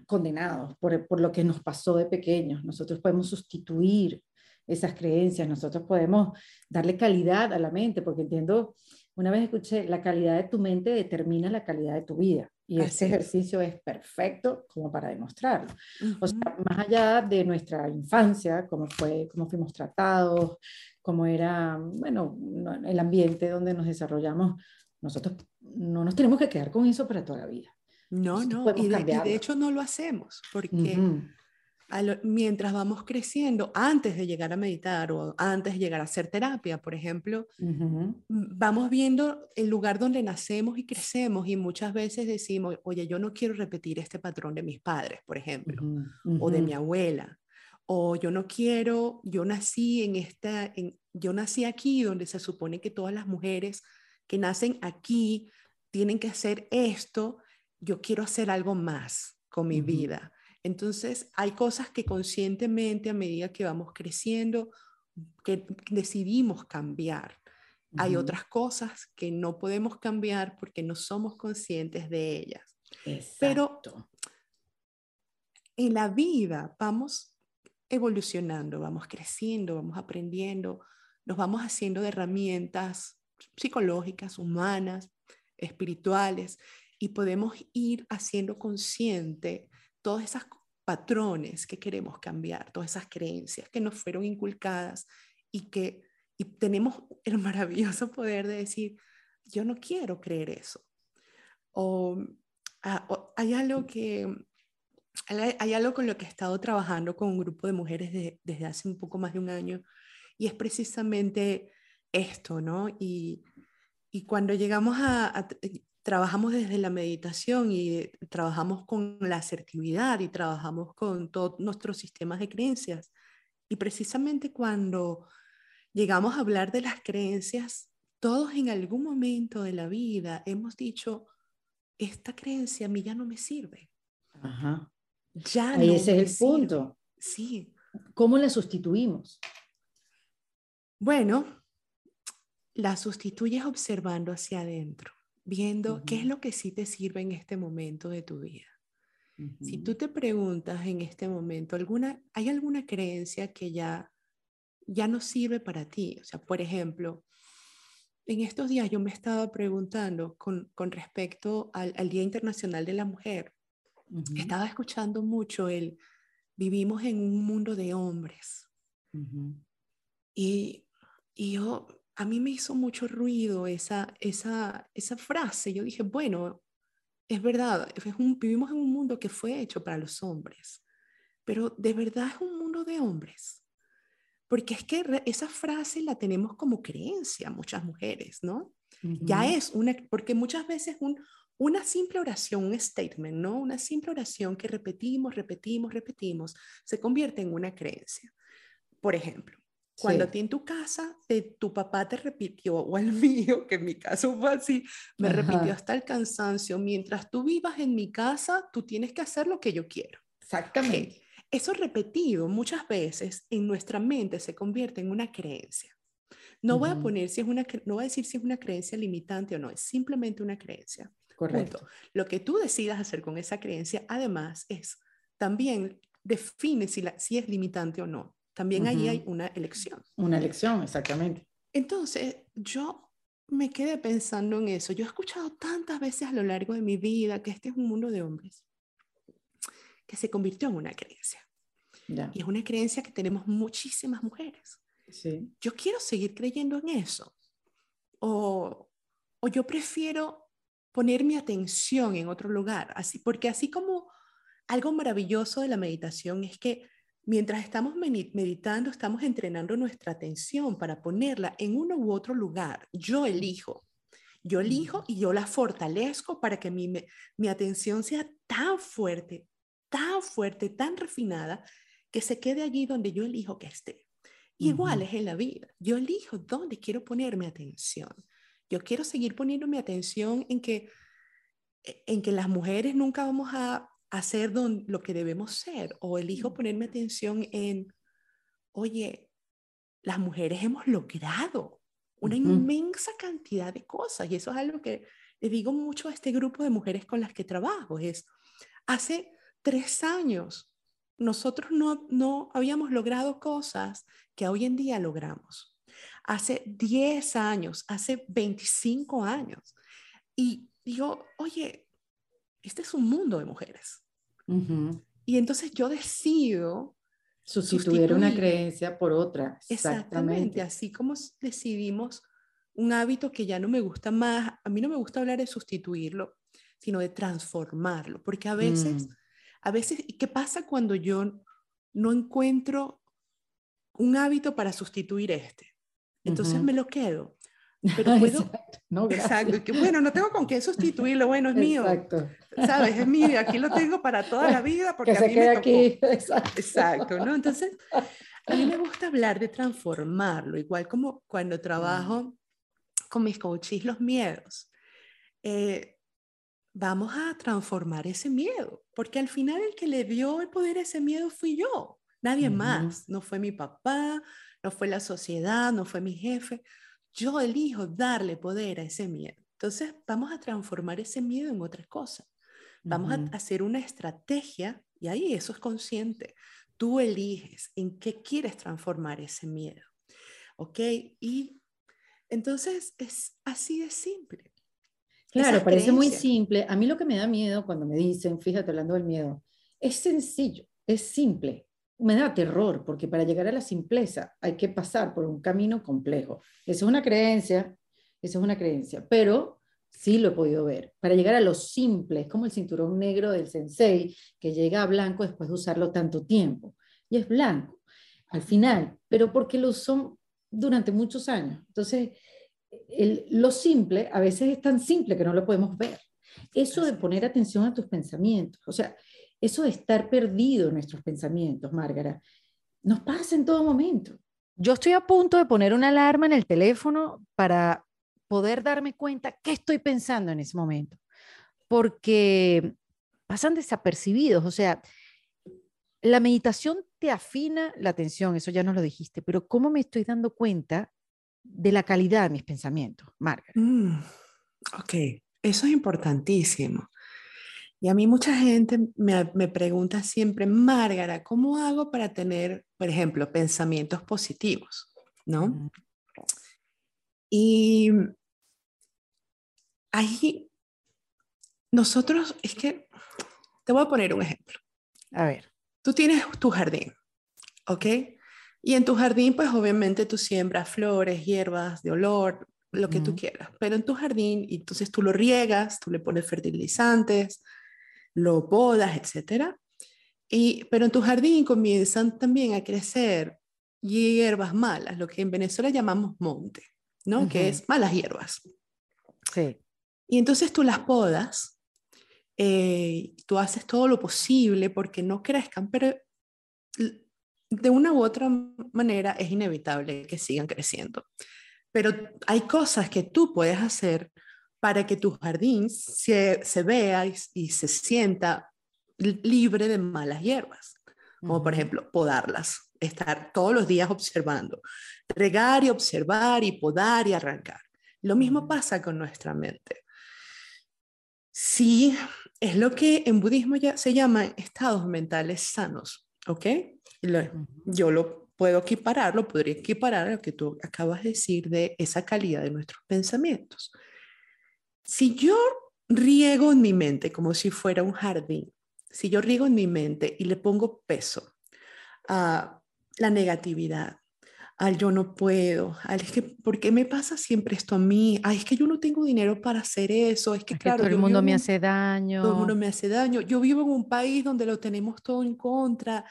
condenados por, por lo que nos pasó de pequeños? Nosotros podemos sustituir esas creencias, nosotros podemos darle calidad a la mente, porque entiendo, una vez escuché, la calidad de tu mente determina la calidad de tu vida. Y Así este es. ejercicio es perfecto como para demostrarlo. O sea, más allá de nuestra infancia, cómo fue, cómo fuimos tratados, cómo era, bueno, no- el ambiente donde nos desarrollamos, nosotros no nos tenemos que quedar con eso para toda la vida. No, Nosotros no, y de, y de hecho no lo hacemos, porque Ujú, a lo- mientras vamos creciendo, antes de llegar a meditar o antes de llegar a hacer terapia, por ejemplo, vamos viendo el lugar donde nacemos y crecemos y muchas veces decimos, oye, yo no quiero repetir este patrón de mis padres, por ejemplo, o de mi abuela, o yo no quiero, yo nací en esta, en, yo nací aquí donde se supone que todas las mujeres que nacen aquí tienen que hacer esto, yo quiero hacer algo más con mi vida. Entonces, hay cosas que conscientemente a medida que vamos creciendo, que decidimos cambiar. Hay otras cosas que no podemos cambiar porque no somos conscientes de ellas. Pero- Exacto. En la vida vamos evolucionando, vamos creciendo, vamos aprendiendo, nos vamos haciendo de herramientas psicológicas, humanas, espirituales, y podemos ir haciendo consciente todos esos patrones que queremos cambiar, todas esas creencias que nos fueron inculcadas y que y tenemos el maravilloso poder de decir, yo no quiero creer eso. O, ah, o hay algo que hay, algo con lo que he estado trabajando con un grupo de mujeres de- desde hace un poco más de un año y es precisamente esto, ¿no? Y, y cuando llegamos a, a trabajamos desde la meditación y trabajamos con la asertividad y trabajamos con todos nuestros sistemas de creencias. Y precisamente cuando llegamos a hablar de las creencias, todos en algún momento de la vida hemos dicho, esta creencia a mí ya no me sirve. Ajá. Ya Ahí no ese es el sirve". punto. Sí. ¿Cómo la sustituimos? Bueno, la sustituyes observando hacia adentro, viendo qué es lo que sí te sirve en este momento de tu vida. Si tú te preguntas en este momento, alguna, ¿hay alguna creencia que ya, ya no sirve para ti? O sea, por ejemplo, en estos días yo me estaba preguntando con, con respecto al, al Día Internacional de la Mujer. Estaba escuchando mucho el, vivimos en un mundo de hombres. Y, y yo, a mí me hizo mucho ruido esa, esa, esa frase. Yo dije, bueno, es verdad, es un- vivimos en un mundo que fue hecho para los hombres, pero de verdad es un mundo de hombres. Porque es que re- esa frase la tenemos como creencia muchas mujeres, ¿no? Ya es una, porque muchas veces un, una simple oración, un statement, ¿no? Una simple oración que repetimos, repetimos, repetimos, se convierte en una creencia. Por ejemplo, cuando Sí. a ti en tu casa te- tu papá te repitió, o el mío, que en mi caso fue así, me repitió Ajá. hasta el cansancio, mientras tú vivas en mi casa, tú tienes que hacer lo que yo quiero. Exactamente. Eso repetido muchas veces en nuestra mente se convierte en una creencia. No voy a poner si es una, no voy a decir si es una creencia limitante o no, es simplemente una creencia. Correcto. Lo que tú decidas hacer con esa creencia, además, es también define si, la, si es limitante o no. También ahí hay Ujú. una elección. Una elección, exactamente. Entonces, yo me quedé pensando en eso. Yo he escuchado tantas veces a lo largo de mi vida que este es un mundo de hombres, que se convirtió en una creencia. Ya. Y es una creencia que tenemos muchísimas mujeres. Sí. Yo quiero seguir creyendo en eso. O, o yo prefiero poner mi atención en otro lugar. Así, porque así como algo maravilloso de la meditación es que mientras estamos meditando, estamos entrenando nuestra atención para ponerla en uno u otro lugar. Yo elijo. Yo elijo y yo la fortalezco para que mi, me- mi atención sea tan fuerte, tan fuerte, tan refinada, que se quede allí donde yo elijo que esté. Igual es en la vida. Yo elijo dónde quiero poner mi atención. Yo quiero seguir poniendo mi atención en que, en que las mujeres nunca vamos a hacer don- lo que debemos ser. O elijo ponerme atención en, oye, las mujeres hemos logrado una inmensa cantidad de cosas y eso es algo que le digo mucho a este grupo de mujeres con las que trabajo, es hace tres años nosotros no, no habíamos logrado cosas que hoy en día logramos. Hace 10 años, hace 25 años. Y digo, oye, este es un mundo de mujeres. Y entonces yo decido sustituir, una creencia por otra. Exactamente. Así como decidimos un hábito que ya no me gusta más, a mí no me gusta hablar de sustituirlo, sino de transformarlo, porque a veces, mm. a veces, ¿qué pasa cuando yo no encuentro un hábito para sustituir este? Entonces me lo quedo. Pero puedo, no, exacto, que bueno, no tengo con qué sustituirlo, bueno, es mío. Exacto. ¿Sabes? Es mío, aquí lo tengo para toda la vida porque a mí me tocó. aquí. Exacto. exacto, ¿no? Entonces, a mí me gusta hablar de transformarlo, igual como cuando trabajo con mis coaches los miedos. Eh, vamos a transformar ese miedo, porque al final el que le dio el poder a ese miedo fui yo, nadie más, no fue mi papá, no fue la sociedad, no fue mi jefe, yo elijo darle poder a ese miedo. Entonces vamos a transformar ese miedo en otra cosa. Vamos a hacer una estrategia y ahí eso es consciente. Tú eliges en qué quieres transformar ese miedo. ¿Ok? Y entonces es así de simple. Claro, parece muy simple. A mí lo que me da miedo cuando me dicen, fíjate hablando del miedo, es sencillo, es simple me da terror, porque para llegar a la simpleza hay que pasar por un camino complejo. Esa es una creencia, esa es una creencia, pero sí lo he podido ver. Para llegar a lo simple, es como el cinturón negro del sensei, que llega a blanco después de usarlo tanto tiempo. Y es blanco, al final, pero porque lo usó durante muchos años. Entonces, lo simple a veces es tan simple que no lo podemos ver. Eso de poner atención a tus pensamientos, o sea, eso de estar perdido en nuestros pensamientos, Márgara, nos pasa en todo momento. Yo estoy a punto de poner una alarma en el teléfono para poder darme cuenta qué estoy pensando en ese momento, porque pasan desapercibidos, o sea, la meditación te afina la atención, eso ya nos lo dijiste, pero ¿cómo me estoy dando cuenta de la calidad de mis pensamientos, Márgara? Mm, ok, eso es importantísimo. Y a mí mucha gente me, pregunta siempre, Márgara, ¿cómo hago para tener, por ejemplo, pensamientos positivos? ¿No? Y ahí nosotros, es que te voy a poner un ejemplo. A ver. Tú tienes tu jardín, ¿ok? Y en tu jardín, pues obviamente tú siembras flores, hierbas de olor, lo que tú quieras. Pero en tu jardín, entonces tú lo riegas, tú le pones fertilizantes, lo podas, etc. Y, pero en tu jardín comienzan también a crecer hierbas malas, lo que en Venezuela llamamos monte, ¿no? Que es malas hierbas. Sí. Y entonces tú las podas, eh, tú haces todo lo posible porque no crezcan, pero de una u otra manera es inevitable que sigan creciendo. Pero hay cosas que tú puedes hacer para que tu jardín se, se vea y, se sienta libre de malas hierbas, como por ejemplo podarlas, estar todos los días observando, regar y observar y podar y arrancar. Lo mismo pasa con nuestra mente. Sí, es lo que en budismo ya se llama estados mentales sanos, ¿ok? yo lo puedo equiparar, lo podría equiparar a lo que tú acabas de decir de esa calidad de nuestros pensamientos. Si yo riego en mi mente como si fuera un jardín, si yo riego en mi mente y le pongo peso a la negatividad, al yo no puedo, al es que, ¿por qué me pasa siempre esto a mí? Ay, es que yo no tengo dinero para hacer eso, es que, claro, todo el mundo me hace daño. Todo el mundo me hace daño. Yo vivo en un país donde lo tenemos todo en contra.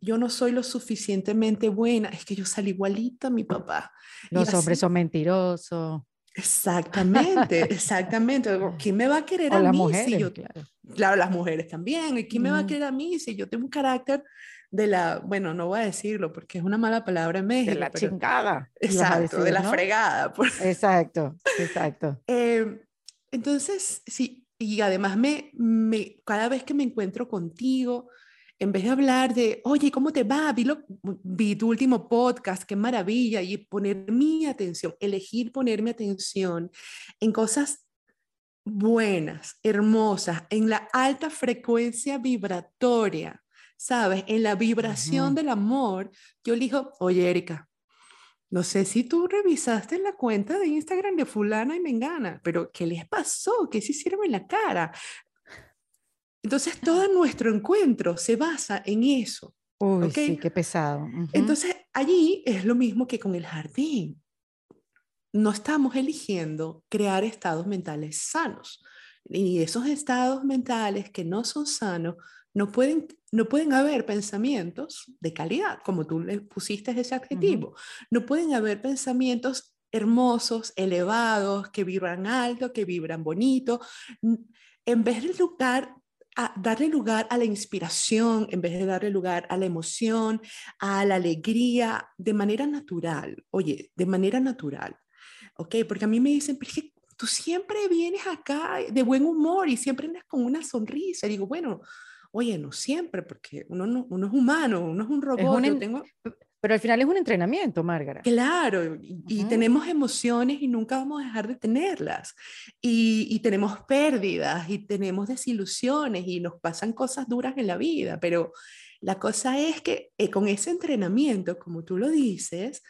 Yo no soy lo suficientemente buena, es que yo salí igualita a mi papá. Los hombres son mentirosos. Exactamente, exactamente. ¿Quién me va a querer a las mí mujeres, si yo, claro. claro, las mujeres también. ¿Y quién me va a querer a mí si yo tengo un carácter de la, bueno, no voy a decirlo porque es una mala palabra en México. De la chingada. Exacto, de la fregada. Exacto, exacto. Eh, entonces, sí, y además me, me, cada vez que me encuentro contigo, en vez de hablar de, oye, ¿cómo te va? Vi, vi tu último podcast, qué maravilla, y poner mi atención, elegir ponerme atención en cosas buenas, hermosas, en la alta frecuencia vibratoria, ¿sabes? En la vibración del amor, yo le digo, oye, Erika, no sé si tú revisaste la cuenta de Instagram de fulana y mengana, pero ¿qué les pasó? ¿Qué se hicieron en la cara? Entonces, todo nuestro encuentro se basa en eso. Uy, sí, qué pesado. Entonces, allí es lo mismo que con el jardín. No estamos eligiendo crear estados mentales sanos. Y esos estados mentales que no son sanos, no pueden, no pueden haber pensamientos de calidad, como tú le pusiste ese adjetivo. No pueden haber pensamientos hermosos, elevados, que vibran alto, que vibran bonito. En vez de lugar darle lugar a la inspiración en vez de darle lugar a la emoción, a la alegría, de manera natural. Oye, de manera natural. ¿Ok? Porque a mí me dicen, pero es que tú siempre vienes acá de buen humor y siempre andas con una sonrisa. Y digo, bueno, oye, no siempre, porque uno, no, uno es humano, uno es un robot. yo tengo... Pero al final es un entrenamiento, Márgara. Claro, y, tenemos emociones y nunca vamos a dejar de tenerlas. Y, tenemos pérdidas y tenemos desilusiones y nos pasan cosas duras en la vida, pero la cosa es que eh, con ese entrenamiento, como tú lo dices,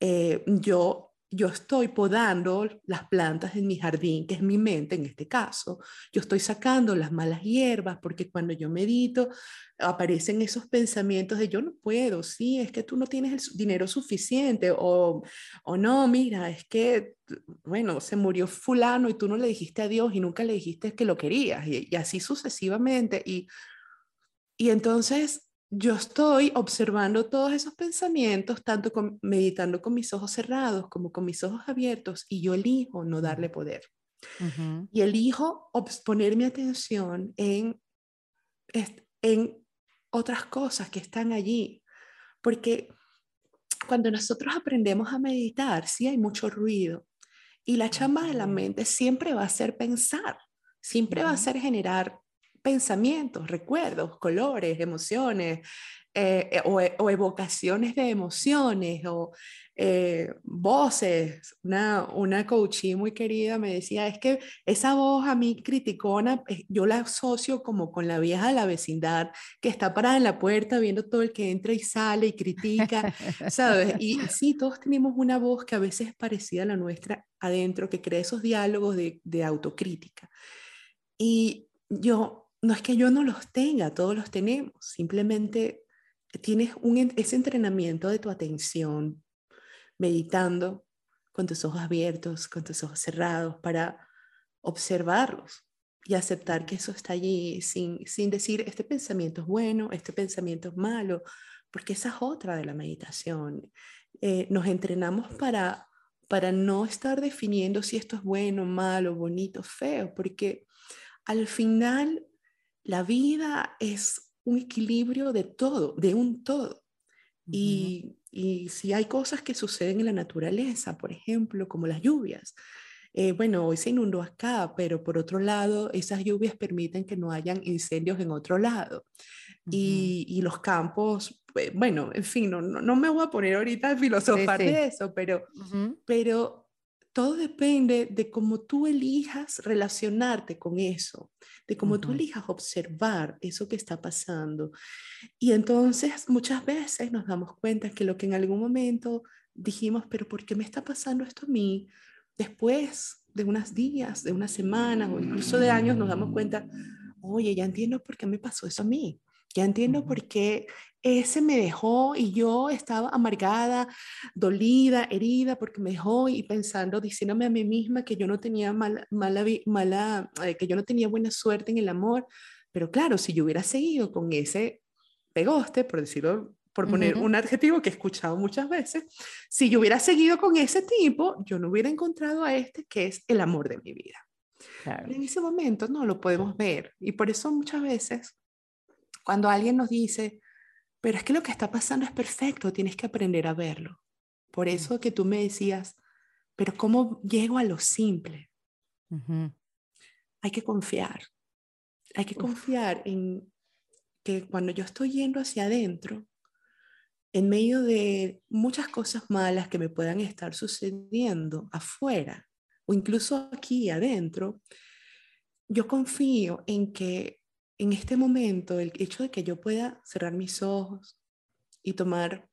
eh, yo yo estoy podando las plantas en mi jardín, que es mi mente en este caso. Yo estoy sacando las malas hierbas porque cuando yo medito aparecen esos pensamientos de yo no puedo, sí, es que tú no tienes el dinero suficiente o, o no, mira, es que, bueno, se murió fulano y tú no le dijiste a Dios y nunca le dijiste que lo querías y, y así sucesivamente. Y, y entonces yo estoy observando todos esos pensamientos, tanto meditando con mis ojos cerrados como con mis ojos abiertos, y yo elijo no darle poder. Y elijo poner mi atención en, en otras cosas que están allí. Porque cuando nosotros aprendemos a meditar, sí hay mucho ruido. Y la chamba de la mente siempre va a ser pensar, siempre va a ser generar pensamientos, recuerdos, colores, emociones, eh, eh, o, evocaciones de emociones, o eh, voces. Una, una coachí muy querida me decía, es que esa voz a mí criticona, yo la asocio como con la vieja de la vecindad, que está parada en la puerta viendo todo el que entra y sale y critica, ¿sabes? Y sí, todos tenemos una voz que a veces es parecida a la nuestra adentro, que crea esos diálogos de, de autocrítica. Y yo no es que yo no los tenga, todos los tenemos, simplemente tienes ese entrenamiento de tu atención, meditando con tus ojos abiertos, con tus ojos cerrados, para observarlos y aceptar que eso está allí sin, sin decir, este pensamiento es bueno, este pensamiento es malo, porque esa es otra de la meditación. Eh, nos entrenamos para, para no estar definiendo si esto es bueno, malo, bonito, feo, porque al final la vida es un equilibrio de todo, de un todo. y, si hay cosas que suceden en la naturaleza, por ejemplo, como las lluvias, eh, bueno, hoy se inundó acá, pero por otro lado, esas lluvias permiten que no hayan incendios en otro lado. y, los campos, pues, bueno, en fin, no, no, me voy a poner ahorita a filosofar de eso, pero, pero todo depende de cómo tú elijas relacionarte con eso, de cómo tú elijas observar eso que está pasando. Y entonces muchas veces nos damos cuenta que lo que en algún momento dijimos, pero ¿por qué me está pasando esto a mí? Después de unos días, de unas semanas o incluso de años nos damos cuenta, oye, ya entiendo por qué me pasó eso a mí. Ya entiendo por qué ese me dejó y yo estaba amargada, dolida, herida porque me dejó y pensando, diciéndome a mí misma que yo no tenía mala, mala, mala eh, que yo no tenía buena suerte en el amor. Pero claro, si yo hubiera seguido con ese pegoste, por decirlo, por poner un adjetivo que he escuchado muchas veces, si yo hubiera seguido con ese tipo, yo no hubiera encontrado a este que es el amor de mi vida. En ese momento no lo podemos ver y por eso muchas veces cuando alguien nos dice, pero es que lo que está pasando es perfecto, tienes que aprender a verlo. Por eso que tú me decías, pero ¿cómo llego a lo simple? Hay que confiar. Hay que confiar en, que cuando yo estoy yendo hacia adentro, en medio de muchas cosas malas que me puedan estar sucediendo afuera o incluso aquí adentro, yo confío en que en este momento el hecho de que yo pueda cerrar mis ojos y tomar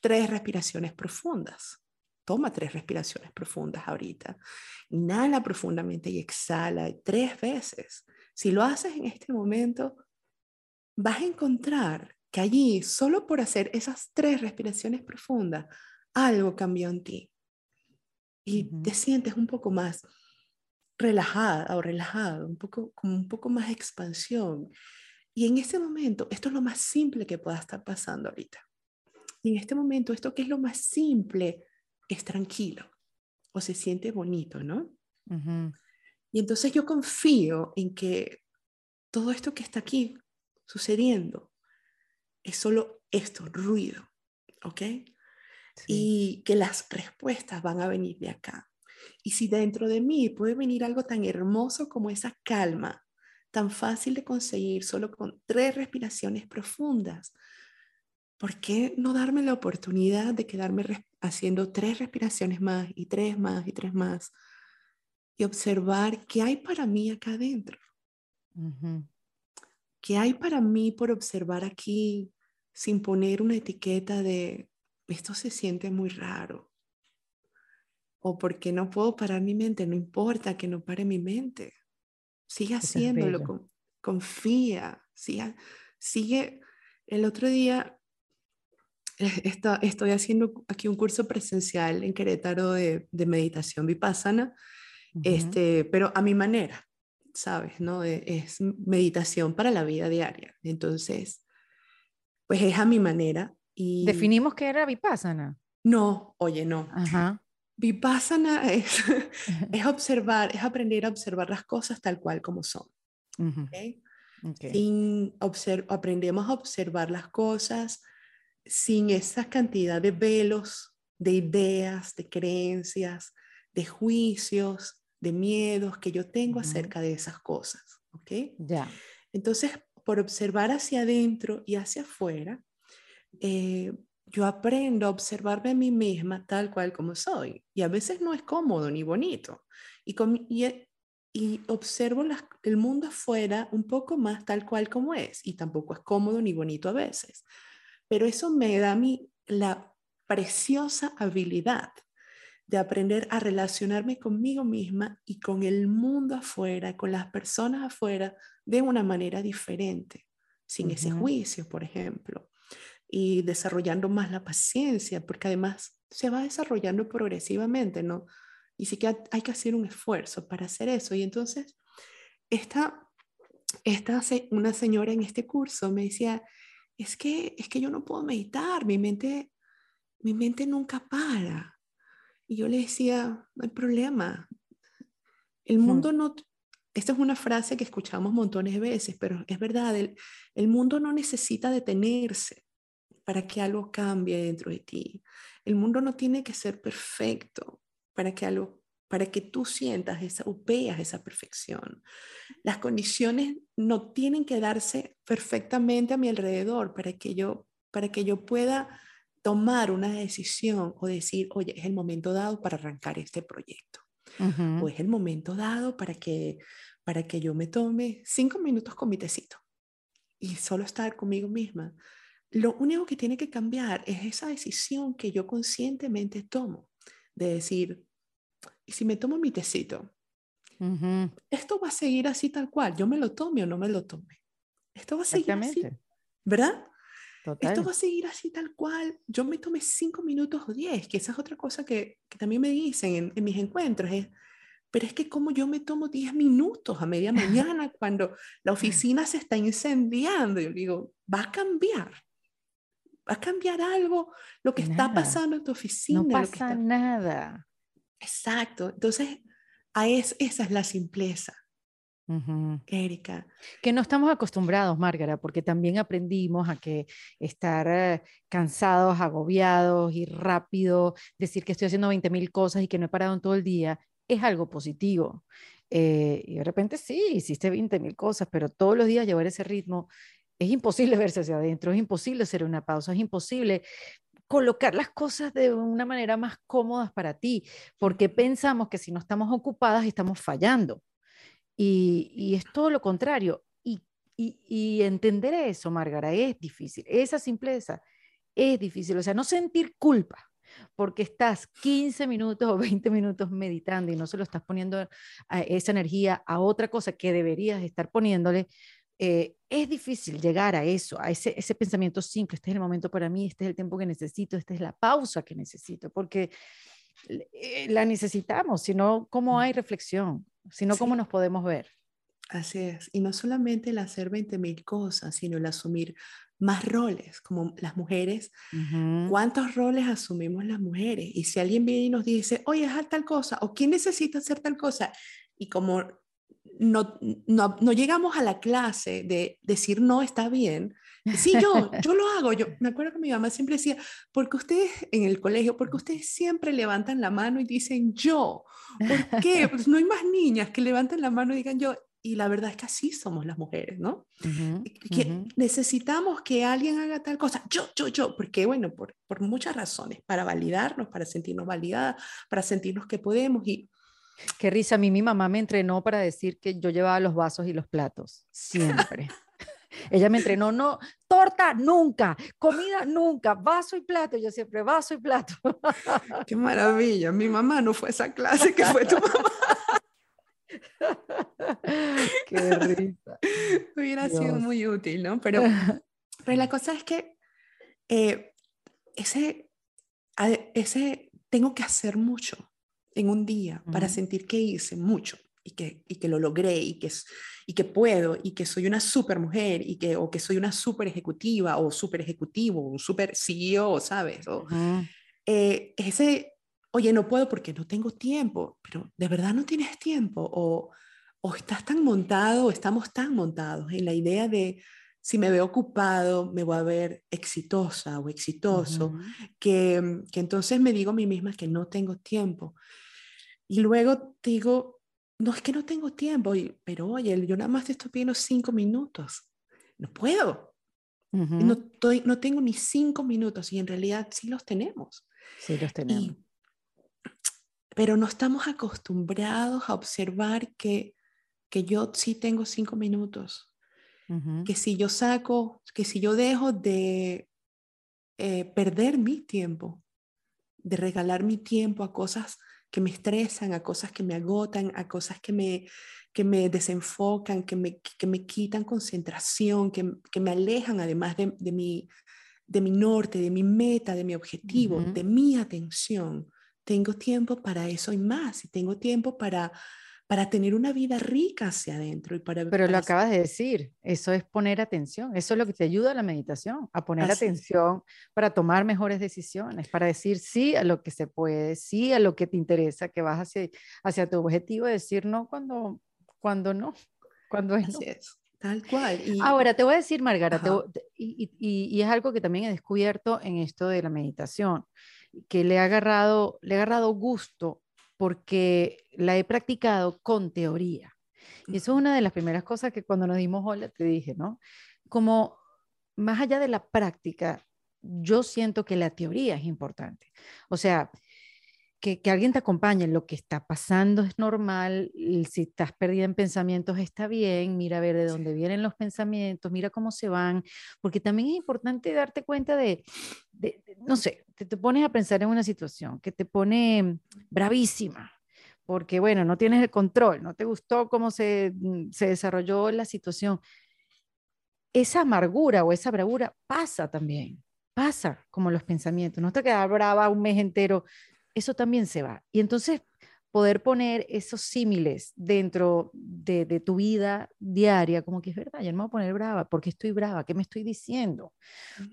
tres respiraciones profundas. Toma tres respiraciones profundas ahorita. Inhala profundamente y exhala tres veces. Si lo haces en este momento, vas a encontrar que allí, solo por hacer esas tres respiraciones profundas, algo cambió en ti. Y te sientes un poco más relajada o relajado, un poco, con un poco más de expansión. Y en este momento, esto es lo más simple que pueda estar pasando ahorita. Y en este momento, esto que es lo más simple, es tranquilo o se siente bonito, ¿no? Y entonces yo confío en que todo esto que está aquí sucediendo es solo esto, ruido, ¿ok? Y que las respuestas van a venir de acá. Y si dentro de mí puede venir algo tan hermoso como esa calma, tan fácil de conseguir solo con tres respiraciones profundas, ¿por qué no darme la oportunidad de quedarme haciendo tres respiraciones más y tres más y tres más y observar qué hay para mí acá adentro? ¿Qué hay para mí por observar aquí sin poner una etiqueta de esto se siente muy raro? O porque no puedo parar mi mente, no importa que no pare mi mente. Sigue haciéndolo, confía, sigue, sigue. El otro día eh, estoy haciendo aquí un curso presencial en Querétaro de, meditación vipassana, este, pero a mi manera, ¿sabes? ¿no? E, es meditación para la vida diaria. Entonces, pues es a mi manera. Y... ¿Definimos qué era vipassana? No, oye, no. Ajá. Vipassana es, es observar, es aprender a observar las cosas tal cual como son. Sin aprendemos a observar las cosas sin esa cantidad de velos, de ideas, de creencias, de juicios, de miedos que yo tengo acerca de esas cosas. ¿ok? Ya. Entonces, por observar hacia adentro y hacia afuera, eh, yo aprendo a observarme a mí misma tal cual como soy. Y a veces no es cómodo ni bonito. Y, y, y observo el mundo afuera un poco más tal cual como es. Y tampoco es cómodo ni bonito a veces. Pero eso me da a mí la preciosa habilidad de aprender a relacionarme conmigo misma y con el mundo afuera, con las personas afuera, de una manera diferente, sin ese juicio, por ejemplo y desarrollando más la paciencia, porque además se va desarrollando progresivamente, ¿no? Y sí que hay que hacer un esfuerzo para hacer eso. Y entonces, esta, esta una señora en este curso me decía, es que, es que yo no puedo meditar, mi mente, mi mente nunca para. Y yo le decía, no hay problema. El mundo no, esta es una frase que escuchamos montones de veces, pero es verdad, el, el mundo no necesita detenerse para que algo cambie dentro de ti. El mundo no tiene que ser perfecto para que algo para que tú sientas esa o veas esa perfección. Las condiciones no tienen que darse perfectamente a mi alrededor para que yo para que yo pueda tomar una decisión o decir, oye, es el momento dado para arrancar este proyecto. O es el momento dado para que, para que yo me tome cinco minutos con mi tecito y solo estar conmigo misma. Lo único que tiene que cambiar es esa decisión que yo conscientemente tomo de decir, ¿y si me tomo mi tecito? Esto va a seguir así tal cual, yo me lo tome o no me lo tome. Esto va a seguir así, ¿verdad? Esto va a seguir así tal cual. Yo me tome cinco minutos o diez, que esa es otra cosa que, también me dicen en, en, mis encuentros, es, pero es que como yo me tomo diez minutos a media mañana cuando la oficina se está incendiando, yo digo, va a cambiar va a cambiar algo lo que está pasando en tu oficina. No pasa nada. Exacto. Entonces, a es, esa es la simpleza. Erika. Que no estamos acostumbrados, Márgara, porque también aprendimos a que estar eh, cansados, agobiados y rápido, decir que estoy haciendo 20 mil cosas y que no he parado en todo el día, es algo positivo. Eh, y de repente sí, hiciste 20 mil cosas, pero todos los días llevar ese ritmo es imposible verse hacia adentro, es imposible hacer una pausa, es imposible colocar las cosas de una manera más cómoda para ti, porque pensamos que si no estamos ocupadas estamos fallando. Y, es todo lo contrario. Y, y, entender eso, Márgara, es difícil. Esa simpleza es difícil. O sea, no sentir culpa porque estás 15 minutos o 20 minutos meditando y no se lo estás poniendo a esa energía a otra cosa que deberías estar poniéndole, eh, es difícil llegar a eso, a ese, ese pensamiento simple, este es el momento para mí, este es el tiempo que necesito, esta es la pausa que necesito, porque eh, la necesitamos, si no, ¿cómo mm. hay reflexión? Si no, ¿cómo nos podemos ver? Así es, y no solamente el hacer 20 mil cosas, sino el asumir más roles, como las mujeres. ¿Cuántos roles asumimos las mujeres? Y si alguien viene y nos dice, oye, haz tal cosa, o quién necesita hacer tal cosa, y como no, no, no, llegamos a la clase de decir no está bien. Sí, yo, yo lo hago. Yo me acuerdo que mi mamá siempre decía, porque ustedes en el colegio, porque ustedes siempre levantan la mano y dicen yo. ¿Por qué? Pues no hay más niñas que levanten la mano y digan yo. Y la verdad es que así somos las mujeres, ¿no? que Necesitamos que alguien haga tal cosa. Yo, yo, yo. Porque, bueno, por, por muchas razones. Para validarnos, para sentirnos validadas, para sentirnos que podemos. Y Qué risa, a mí mi mamá me entrenó para decir que yo llevaba los vasos y los platos, siempre. Ella me entrenó, no, torta nunca, comida nunca, vaso y plato, yo siempre vaso y plato. Qué maravilla, mi mamá no fue esa clase que fue tu mamá. Qué risa. Hubiera sido muy útil, ¿no? Pero, pero la cosa es que eh, ese, ese, tengo que hacer mucho en un día para sentir que hice mucho y que, y que lo logré y que, y que puedo y que soy una super mujer y que, o que soy una super ejecutiva o super ejecutivo un super CEO, ¿sabes? O, eh, ese, oye, no puedo porque no tengo tiempo, pero de verdad no tienes tiempo o, o estás tan montado o estamos tan montados en la idea de si me veo ocupado, me voy a ver exitosa o exitoso, que, que entonces me digo a mí misma que no tengo tiempo. Y luego digo, no es que no tengo tiempo, pero oye, yo nada más te estoy pidiendo cinco minutos. No puedo. no, estoy, no tengo ni cinco minutos y en realidad sí los tenemos. Sí los tenemos. pero no estamos acostumbrados a observar que, que yo sí tengo cinco minutos. Que si yo saco, que si yo dejo de eh, perder mi tiempo, de regalar mi tiempo a cosas que me estresan, a cosas que me agotan, a cosas que me, que me desenfocan, que me, que me quitan concentración, que, que me alejan además de, de, mi, de mi norte, de mi meta, de mi objetivo, de mi atención. Tengo tiempo para eso y más, y tengo tiempo para para tener una vida rica hacia adentro. Y para, Pero lo acabas de decir, eso es poner atención, eso es lo que te ayuda a la meditación, a poner atención para tomar mejores decisiones, para decir sí a lo que se puede, sí a lo que te interesa, que vas hacia, hacia tu objetivo, decir no cuando, cuando no, cuando es, Tal cual. Ahora, te voy a decir, Margarita, y, y, y, es algo que también he descubierto en esto de la meditación, que le ha agarrado, le ha agarrado gusto porque la he practicado con teoría. Y eso es una de las primeras cosas que cuando nos dimos hola te dije, ¿no? Como más allá de la práctica, yo siento que la teoría es importante. O sea, que, alguien te acompañe lo que está pasando es normal, si estás perdida en pensamientos está bien, mira a ver de dónde vienen los pensamientos, mira cómo se van, porque también es importante darte cuenta de, no sé, te, te pones a pensar en una situación que te pone bravísima, porque bueno, no tienes el control, no te gustó cómo se, mm, se desarrolló la situación. Esa amargura o esa bravura pasa también, pasa como los pensamientos, no te quedas brava un mes entero eso también se va. Y entonces poder poner esos símiles dentro de, tu vida diaria, como que es verdad, ya no me voy a poner brava, porque estoy brava? ¿Qué me estoy diciendo?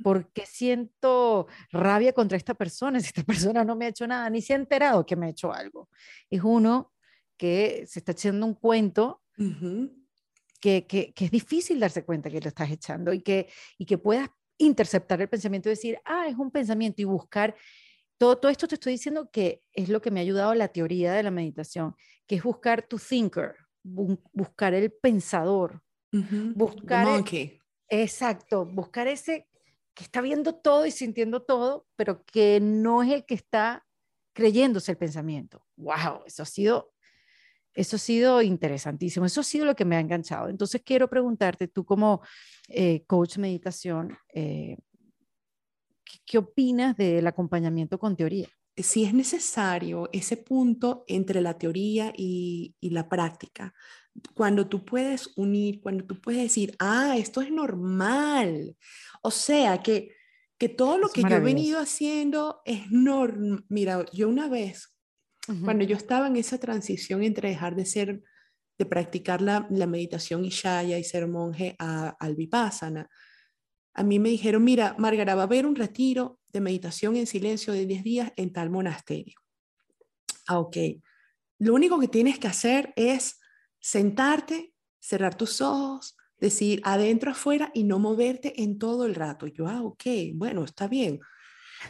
¿Por qué siento rabia contra esta persona si esta persona no me ha hecho nada, ni se ha enterado que me ha hecho algo? Es uno que se está echando un cuento que, que, es difícil darse cuenta que lo estás echando y que, y que puedas interceptar el pensamiento y decir, ah, es un pensamiento y buscar todo, esto te estoy diciendo que es lo que me ha ayudado la teoría de la meditación, que es buscar tu thinker, buscar el pensador, buscar... monkey. Exacto, buscar ese que está viendo todo y sintiendo todo, pero que no es el que está creyéndose el pensamiento. ¡Wow! Eso ha sido, eso ha sido interesantísimo. Eso ha sido lo que me ha enganchado. Entonces quiero preguntarte, tú como eh, coach meditación, eh, ¿qué, opinas del acompañamiento con teoría? Si es necesario ese punto entre la teoría y, y la práctica, cuando tú puedes unir, cuando tú puedes decir, ah, esto es normal. O sea, que, que todo lo que yo he venido haciendo es normal. Mira, yo una vez, cuando yo estaba en esa transición entre dejar de ser, de practicar la, la meditación Ishaya y ser monje a, al Vipassana, a mí me dijeron, mira, Margarita, va a haber un retiro de meditación en silencio de 10 días en tal monasterio. Ah, ok. Lo único que tienes que hacer es sentarte, cerrar tus ojos, decir adentro, afuera y no moverte en todo el rato. yo, ah, ok, bueno, está bien.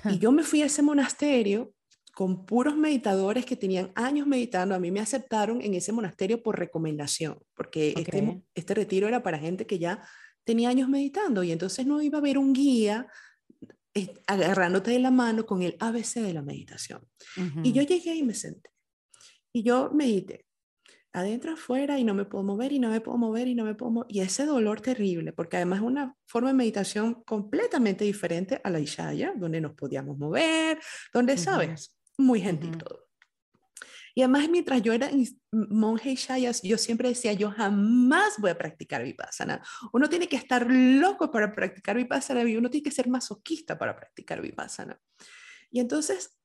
Y yo me fui a ese monasterio con puros meditadores que tenían años meditando. A mí me aceptaron en ese monasterio por recomendación, porque este, este retiro era para gente que ya tenía años meditando y entonces no iba a haber un guía eh, agarrándote de la mano con el ABC de la meditación. Y yo llegué y me senté. Y yo medité adentro, afuera, y no me puedo mover, y no me puedo mover, y no me puedo mover. Y ese dolor terrible, porque además es una forma de meditación completamente diferente a la Ishaya, donde nos podíamos mover, donde, ¿sabes? Muy gentil todo. Y además, mientras yo era monje Ishaya, yo siempre decía, yo jamás voy a practicar Vipassana. Uno tiene que estar loco para practicar Vipassana y uno tiene que ser masoquista para practicar Vipassana. Y entonces,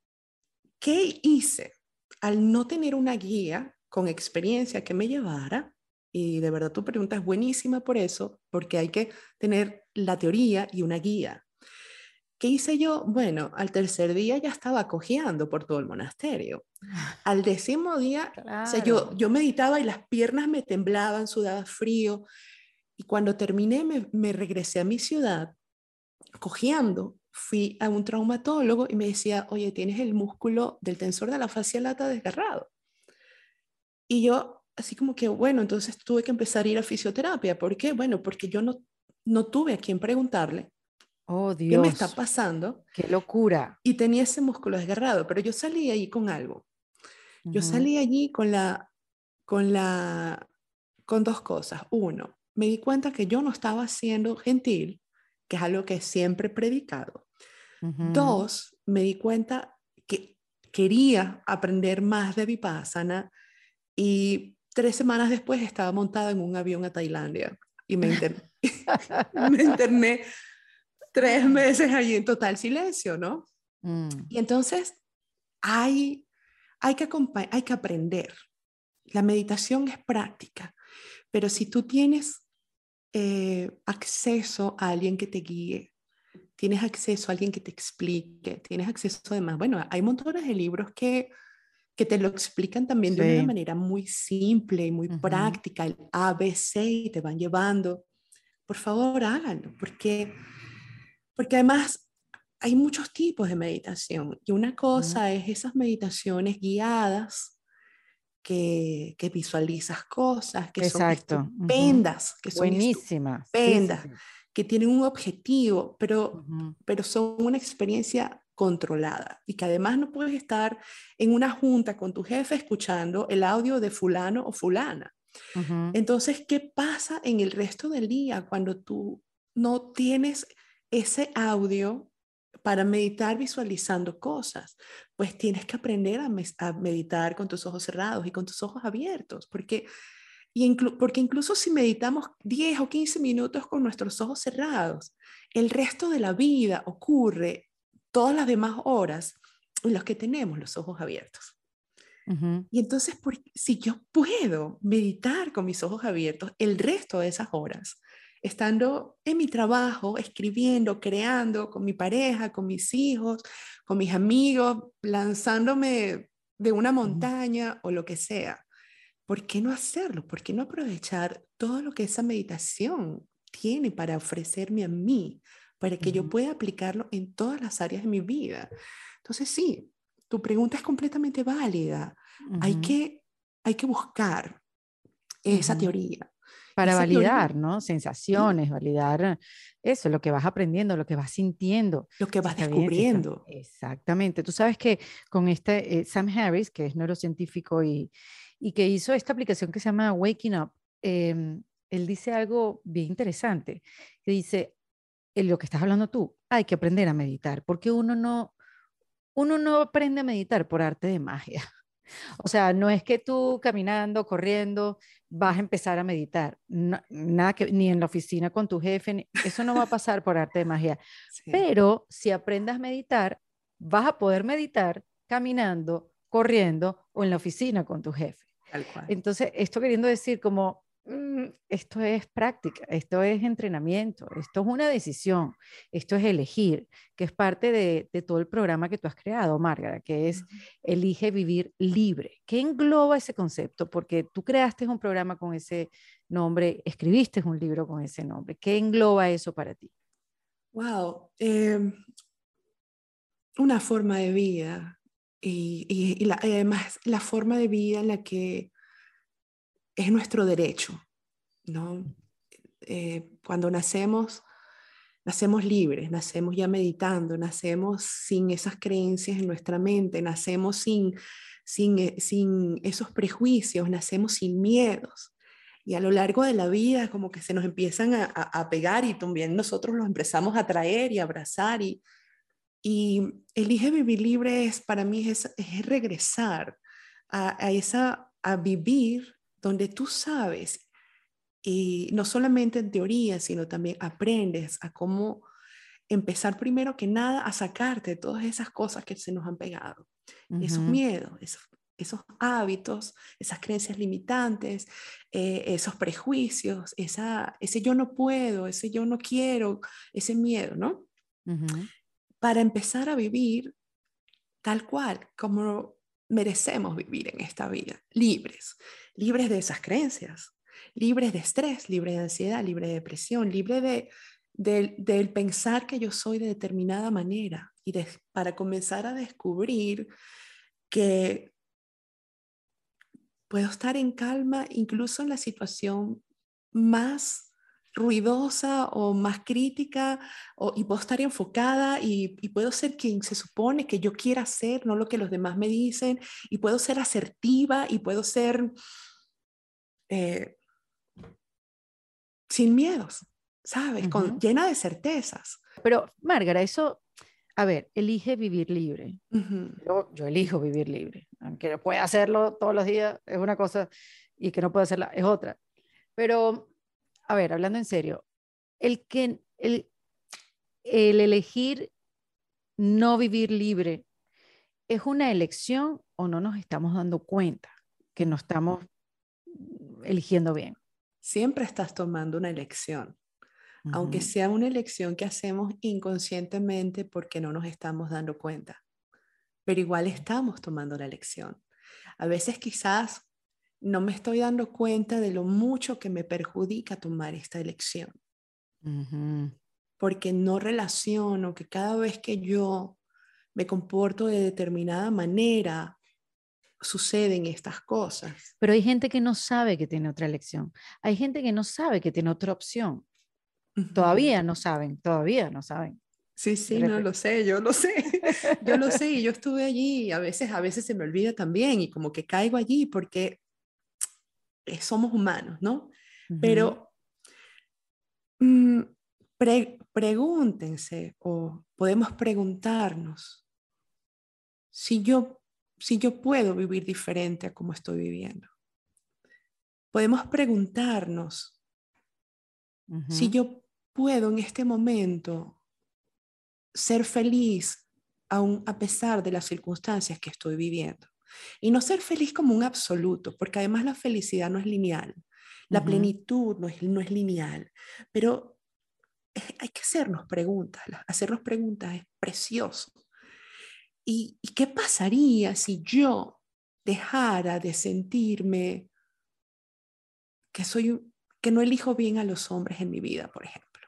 ¿qué hice? Al no tener una guía, con experiencia que me llevara, y de verdad tu pregunta es buenísima por eso, porque hay que tener la teoría y una guía. ¿Qué hice yo? Bueno, al tercer día ya estaba cojeando por todo el monasterio. Al décimo día, yo, yo meditaba y las piernas me temblaban, sudaba frío. Y cuando terminé, me, me regresé a mi ciudad cojeando. Fui a un traumatólogo y me decía, oye, tienes el músculo del tensor de la fascia lata desgarrado. Y yo, así como que, bueno, entonces tuve que empezar a ir a fisioterapia. ¿Por qué? Bueno, porque yo no, no tuve a quien preguntarle. Oh, Dios. ¿Qué me está pasando? Qué locura. Y tenía ese músculo desgarrado, pero yo salí allí con algo. Yo salí allí con la, con la, con dos cosas. Uno, me di cuenta que yo no estaba siendo gentil, que es algo que siempre he predicado. Dos, me di cuenta que quería aprender más de Vipassana y tres semanas después estaba montada en un avión a Tailandia y me, me interné tres meses allí en total silencio, ¿no? Mm. Y entonces hay, hay, que hay que aprender. La meditación es práctica, pero si tú tienes eh, acceso a alguien que te guíe, tienes acceso a alguien que te explique, tienes acceso además, bueno, hay montones de libros que que te lo explican también de una manera muy simple y muy práctica, el ABC y te van llevando. Por favor, háganlo, porque, porque además hay muchos tipos de meditación y una cosa es esas meditaciones guiadas que, que visualizas cosas, que son estupendas, que son buenísimas, estupendas, que tienen un objetivo, pero, pero son una experiencia controlada y que además no puedes estar en una junta con tu jefe escuchando el audio de fulano o fulana. Entonces, ¿qué pasa en el resto del día cuando tú no tienes ese audio para meditar visualizando cosas? Pues tienes que aprender a, meditar con tus ojos cerrados y con tus ojos abiertos, porque, y porque incluso si meditamos 10 o 15 minutos con nuestros ojos cerrados, el resto de la vida ocurre todas las demás horas en las que tenemos los ojos abiertos. Y entonces, si yo puedo meditar con mis ojos abiertos el resto de esas horas, estando en mi trabajo, escribiendo, creando, con mi pareja, con mis hijos, con mis amigos, lanzándome de una montaña o lo que sea, ¿por qué no hacerlo? ¿Por qué no aprovechar todo lo que esa meditación tiene para ofrecerme a mí, para que yo pueda aplicarlo en todas las áreas de mi vida. Entonces, sí, tu pregunta es completamente válida. hay, que, hay que buscar esa teoría Para validar, ¿no? Sensaciones, validar eso, lo que vas aprendiendo, lo que vas sintiendo. Lo que vas descubriendo. exactamente. Tú sabes que con este, eh, Sam Harris, que es neurocientífico y, y, que hizo esta aplicación que se llama Waking Up, em, él dice algo bien interesante, que dice, en lo que estás hablando tú, hay que aprender a meditar, porque uno no, uno no aprende a meditar por arte de magia. O sea, no es que tú caminando, corriendo, vas a empezar a meditar. nada que, ni en la oficina con tu jefe, eso no va a pasar por arte de magia. Pero si aprendas a meditar, vas a poder meditar caminando, corriendo o en la oficina con tu jefe. Entonces, esto queriendo decir como esto es práctica, esto es entrenamiento, esto es una decisión, esto es elegir, que es parte de, todo el programa que tú has creado, Márgara, que es Elige Vivir Libre. ¿Qué engloba ese concepto? Porque tú creaste un programa con ese nombre, escribiste un libro con ese nombre. ¿Qué engloba eso para ti? Wow, em, una forma de vida y, además la forma de vida en la que es nuestro derecho, ¿no? Eh, cuando nacemos, nacemos libres, nacemos ya meditando, nacemos sin esas creencias en nuestra mente, nacemos sin, sin, eh, sin esos prejuicios, nacemos sin miedos. Y a lo largo de la vida como que se nos empiezan a, a, pegar y también nosotros los empezamos a traer y abrazar. Y, y elige vivir libre es, para mí es, es regresar a, a, esa, a vivir donde tú sabes, y no solamente en teoría, sino también aprendes a cómo empezar primero que nada a sacarte todas esas cosas que se nos han pegado, esos miedos, esos, hábitos, esas creencias limitantes, eh, esos prejuicios, esa, ese yo no puedo, ese yo no quiero, ese miedo, ¿no? Para empezar a vivir tal cual, como merecemos vivir en esta vida, libres, libres de esas creencias, libres de estrés, libres de ansiedad, libres de depresión, libre de, del pensar que yo soy de determinada manera y para comenzar a descubrir que puedo estar en calma incluso en la situación más ruidosa o más crítica o, y puedo estar enfocada y, puedo ser quien se supone que yo quiera ser, no lo que los demás me dicen, y puedo ser asertiva y puedo ser eh, sin miedos, ¿sabes? Con, llena de certezas. Pero, Márgara, eso, a ver, elige vivir libre. yo, yo, elijo vivir libre, aunque pueda hacerlo todos los días, es una cosa, y que no pueda hacerla es otra. Pero a ver, hablando en serio, el que el, el elegir no vivir libre es una elección o no nos estamos dando cuenta que no estamos eligiendo bien. Siempre estás tomando una elección, aunque sea una elección que hacemos inconscientemente porque no nos estamos dando cuenta, pero igual estamos tomando la elección. A veces quizás no me estoy dando cuenta de lo mucho que me perjudica tomar esta elección. Porque no relaciono que cada vez que yo me comporto de determinada manera, suceden estas cosas. Pero hay gente que no sabe que tiene otra elección. Hay gente que no sabe que tiene otra opción. Todavía no saben, todavía no saben. Sí, sí, no lo sé, yo lo sé, yo lo sé y yo estuve allí, a veces, a veces se me olvida también y como que caigo allí porque eh, somos humanos, ¿no? Pero mm, pregúntense o podemos preguntarnos si yo, si yo puedo vivir diferente a como estoy viviendo. Podemos preguntarnos si yo puedo en este momento ser feliz aún a pesar de las circunstancias que estoy viviendo. Y no ser feliz como un absoluto, porque además la felicidad no es lineal, la plenitud no es, no es lineal, pero hay que hacernos preguntas, hacernos preguntas es precioso. ¿Y, qué pasaría si yo dejara de sentirme que soy que no elijo bien a los hombres en mi vida, por ejemplo?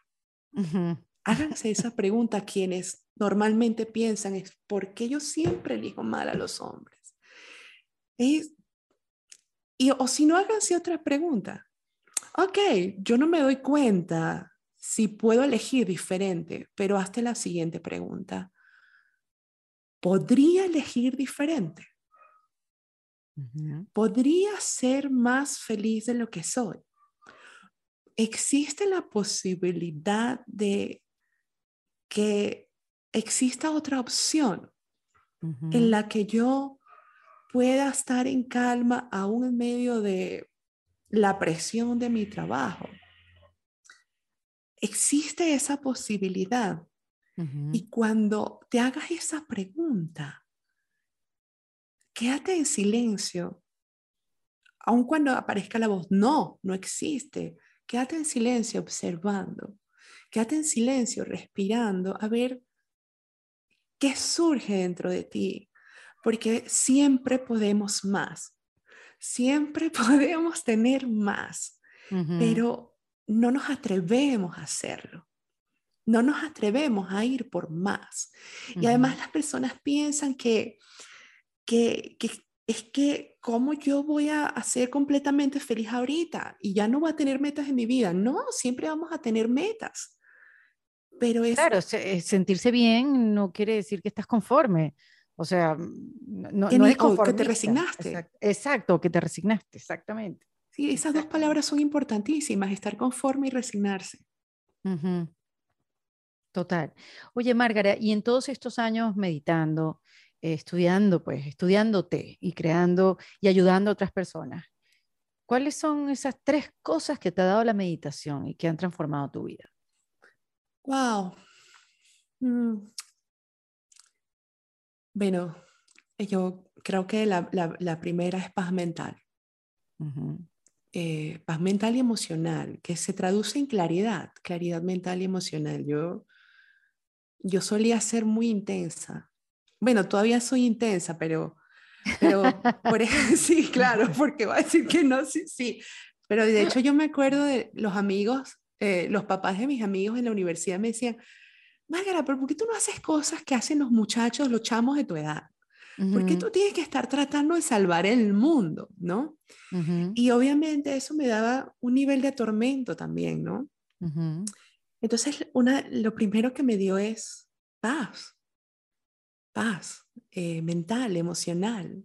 Háganse esa pregunta quienes normalmente piensan es ¿por qué yo siempre elijo mal a los hombres? y, o si no, háganse otra pregunta. ok, yo no me doy cuenta si puedo elegir diferente, pero hazte la siguiente pregunta. ¿Podría elegir diferente? ¿Podría ser más feliz de lo que soy? ¿Existe la posibilidad de que exista otra opción en la que yo pueda estar en calma aún en medio de la presión de mi trabajo? Existe esa posibilidad. Y cuando te hagas esa pregunta, quédate en silencio, aun cuando aparezca la voz, no, no existe. Quédate en silencio observando, quédate en silencio respirando, a ver qué surge dentro de ti, porque siempre podemos más, siempre podemos tener más, pero no nos atrevemos a hacerlo. No nos atrevemos a ir por más. Y además las personas piensan que que, es que, ¿cómo yo voy a, ser completamente feliz ahorita? Y ya no voy a tener metas en mi vida. No, siempre vamos a tener metas. Pero es... Claro, eh, sentirse bien no quiere decir que estás conforme. O sea, no, no es que te resignaste. Exacto, que te resignaste, exactamente. Sí, esas dos palabras son importantísimas, estar conforme y resignarse. Total. Oye, Márgara, y en todos estos años meditando, estudiando, pues, estudiándote y creando y ayudando a otras personas. ¿Cuáles son esas tres cosas que te ha dado la meditación y que han transformado tu vida? Wow. Mm. Bueno, yo creo que la, primera es paz mental. Eh, paz mental y emocional, que se traduce en claridad, claridad mental y emocional. Yo, yo solía ser muy intensa bueno, todavía soy intensa, pero, pero por sí, claro, porque va a decir que no, sí, sí. Pero de hecho yo me acuerdo de los amigos, eh, los papás de mis amigos en la universidad me decían, Márgara, pero ¿por qué tú no haces cosas que hacen los muchachos, los chamos de tu edad? ¿Por qué tú tienes que estar tratando de salvar el mundo, no? Y obviamente eso me daba un nivel de tormento también, ¿no? Entonces, una, lo primero que me dio es paz paz eh, mental, emocional.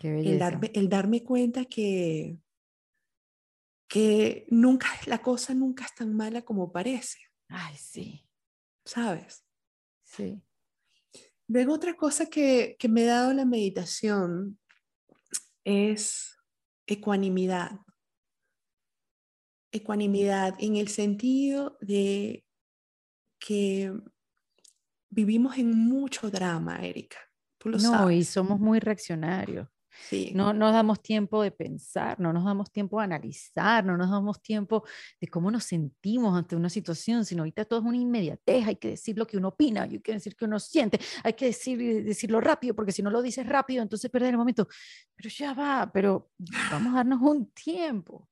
El darme, el darme cuenta que, que nunca, la cosa nunca es tan mala como parece. Ay, sí. ¿Sabes? Sí. Luego otra cosa que, que me ha dado la meditación es ecuanimidad. Ecuanimidad en el sentido de que vivimos en mucho drama, Erika. Tú lo no, y somos muy reaccionarios. Sí. No nos damos tiempo de pensar, no nos damos tiempo de analizar, no nos damos tiempo de cómo nos sentimos ante una situación, sino ahorita todo es una inmediatez, hay que decir lo que uno opina, hay que decir lo que uno siente, hay que decir, decirlo rápido, porque si no lo dices rápido, entonces perder el momento. Pero ya va, pero vamos a darnos un tiempo.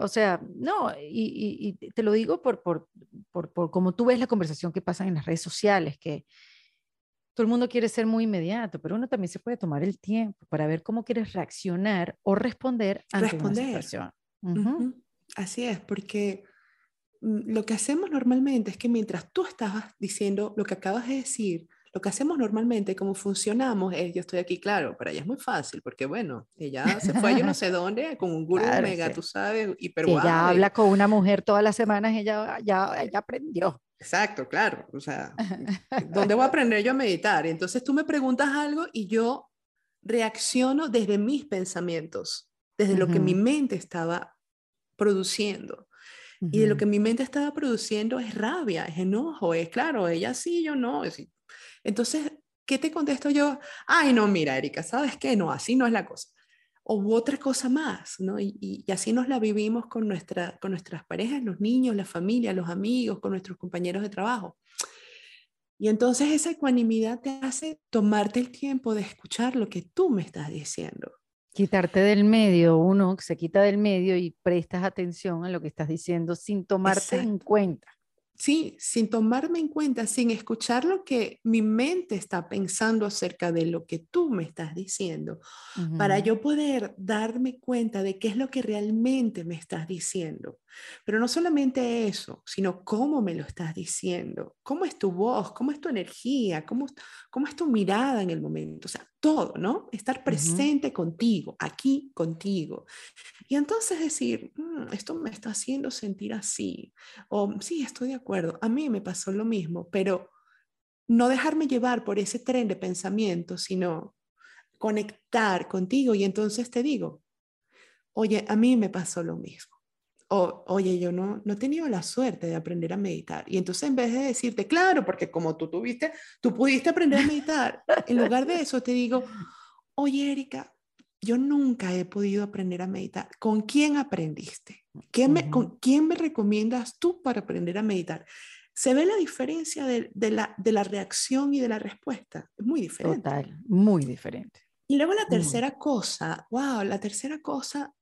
O sea, no, y, te lo digo por, por, por, por como tú ves la conversación que pasa en las redes sociales, que todo el mundo quiere ser muy inmediato, pero uno también se puede tomar el tiempo para ver cómo quieres reaccionar o responder ante responder. una situación. Así es, porque mm, lo que hacemos normalmente es que mientras tú estabas diciendo lo que acabas de decir, lo que hacemos normalmente, como funcionamos, es, yo estoy aquí, claro, para ella es muy fácil, porque bueno, ella se fue yo no sé dónde, con un gurú mega, tú sabes, hiper sí, Ella habla con una mujer todas las semanas, ella ya, ella aprendió. Exacto, claro, o sea, ¿dónde voy a aprender yo a meditar? Entonces tú me preguntas algo y yo reacciono desde mis pensamientos, desde lo que mi mente estaba produciendo. Y de lo que mi mente estaba produciendo es rabia, es enojo, es claro, ella sí, yo no. Es, entonces, ¿qué te contesto yo? Ay, no, mira, Erika, ¿sabes qué? No, así no es la cosa. O otra cosa más, ¿no? Y, así nos la vivimos con, nuestra, con nuestras parejas, los niños, la familia, los amigos, con nuestros compañeros de trabajo. Y entonces esa ecuanimidad te hace tomarte el tiempo de escuchar lo que tú me estás diciendo. Quitarte del medio, uno se quita del medio y prestas atención a lo que estás diciendo sin tomarte en cuenta. Sí, sin tomarme en cuenta, sin escuchar lo que mi mente está pensando acerca de lo que tú me estás diciendo, para yo poder darme cuenta de qué es lo que realmente me estás diciendo. Pero no solamente eso, sino cómo me lo estás diciendo, cómo es tu voz, cómo es tu energía, cómo, cómo es tu mirada en el momento, o sea, todo, ¿no? Estar presente contigo, aquí contigo. Y entonces decir, mm, esto me está haciendo sentir así, o sí, estoy de acuerdo, a mí me pasó lo mismo, pero no dejarme llevar por ese tren de pensamiento, sino conectar contigo y entonces te digo, oye, a mí me pasó lo mismo oye, yo no, no he tenido la suerte de aprender a meditar. Y entonces en vez de decirte, claro, porque como tú tuviste, tú pudiste aprender a meditar, en lugar de eso te digo, oye, Erika, yo nunca he podido aprender a meditar. ¿Con quién aprendiste? ¿Quién me, ¿Con quién me recomiendas tú para aprender a meditar? Se ve la diferencia de, de, la, de la reacción y de la respuesta. Es muy diferente. Total, muy diferente. Y luego la tercera cosa, wow, la tercera cosa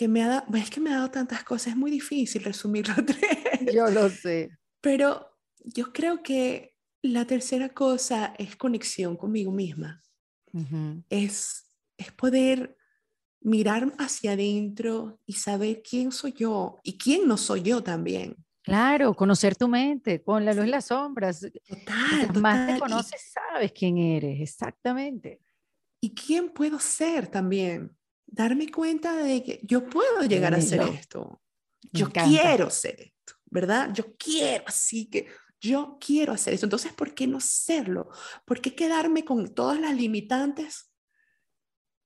que me ha dado, es que me ha dado tantas cosas, es muy difícil resumirlo tres. Yo lo sé. Pero yo creo que la tercera cosa es conexión conmigo misma. es, es poder mirar hacia adentro y saber quién soy yo y quién no soy yo también. Claro, conocer tu mente, con la luz y las sombras. Total, más te conoces, sabes quién eres, exactamente. ¿Y quién puedo ser también? Darme cuenta de que yo puedo llegar a hacer esto. Yo quiero ser esto, ¿verdad? Yo quiero, así que yo quiero hacer eso. Entonces, ¿por qué no serlo? ¿Por qué quedarme con todas las limitantes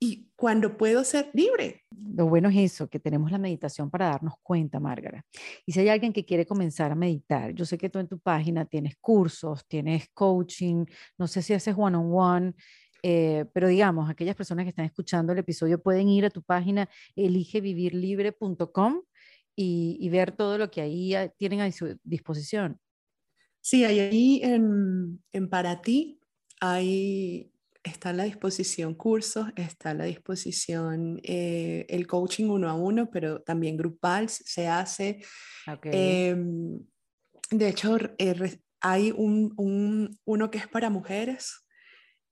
y cuando puedo ser libre? Lo bueno es eso, que tenemos la meditación para darnos cuenta, Márgara. Y si hay alguien que quiere comenzar a meditar, yo sé que tú en tu página tienes cursos, tienes coaching, no sé si haces one-on-one. -on -one, eh, pero digamos, aquellas personas que están escuchando el episodio pueden ir a tu página eligevivirlibre.com y, y ver todo lo que ahí tienen a su disposición. Sí, ahí en, en Para Ti hay, está a la disposición cursos, está a la disposición eh, el coaching uno a uno, pero también grupal se hace. Em, de hecho, eh, hay un, un, uno que es para mujeres,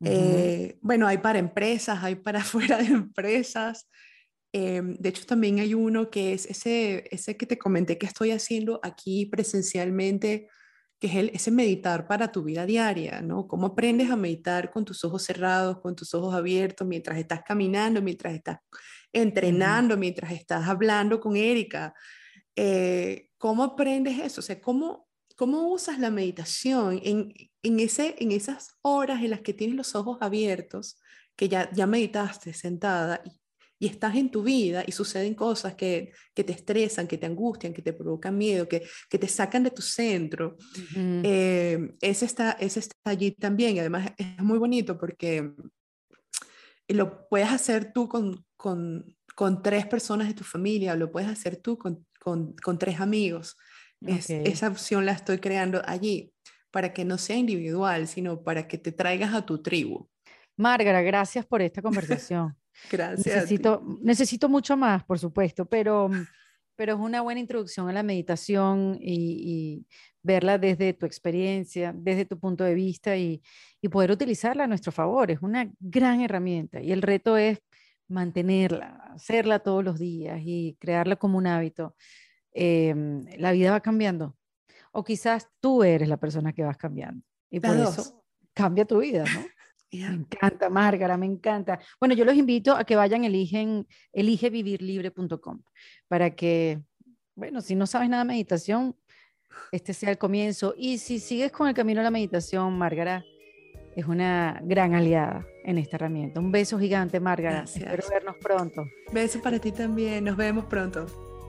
eh, bueno, hay para empresas, hay para fuera de empresas. Em, de hecho, también hay uno que es ese, ese que te comenté que estoy haciendo aquí presencialmente, que es el, ese meditar para tu vida diaria, ¿no? ¿Cómo aprendes a meditar con tus ojos cerrados, con tus ojos abiertos, mientras estás caminando, mientras estás entrenando, mientras estás hablando con Erika? Eh, ¿Cómo aprendes eso? O sea, ¿cómo, ¿Cómo usas la meditación en, en, ese, en esas horas en las que tienes los ojos abiertos, que ya, ya meditaste sentada y, estás en tu vida y suceden cosas que, que, te estresan, que te angustian, que te provocan miedo, que, que te sacan de tu centro? Eh, ese, está, ese está allí también y además es muy bonito porque lo puedes hacer tú con, con, con tres personas de tu familia lo puedes hacer tú con, con, con tres amigos esa opción la estoy creando allí para que no sea individual, sino para que te traigas a tu tribu. Márgara, gracias por esta conversación. gracias. Necesito, necesito mucho más, por supuesto, pero, pero es una buena introducción a la meditación y, verla desde tu experiencia, desde tu punto de vista y, y poder utilizarla a nuestro favor. Es una gran herramienta y el reto es mantenerla, hacerla todos los días y crearla como un hábito. Em, la vida va cambiando. O quizás tú eres la persona que vas cambiando. Y por eso cambia tu vida, ¿no? Me encanta, Márgara, me encanta. Bueno, yo los invito a que vayan, eligen, eligevivirlibre.com para que, bueno, si no sabes nada de meditación, este sea el comienzo. Y si sigues con el camino de la meditación, Márgara es una gran aliada en esta herramienta. Un beso gigante, Márgara. Espero vernos pronto. Beso para ti también. Nos vemos pronto.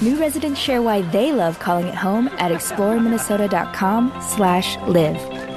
New residents share why they love calling it home at exploreminnesota.com slash live.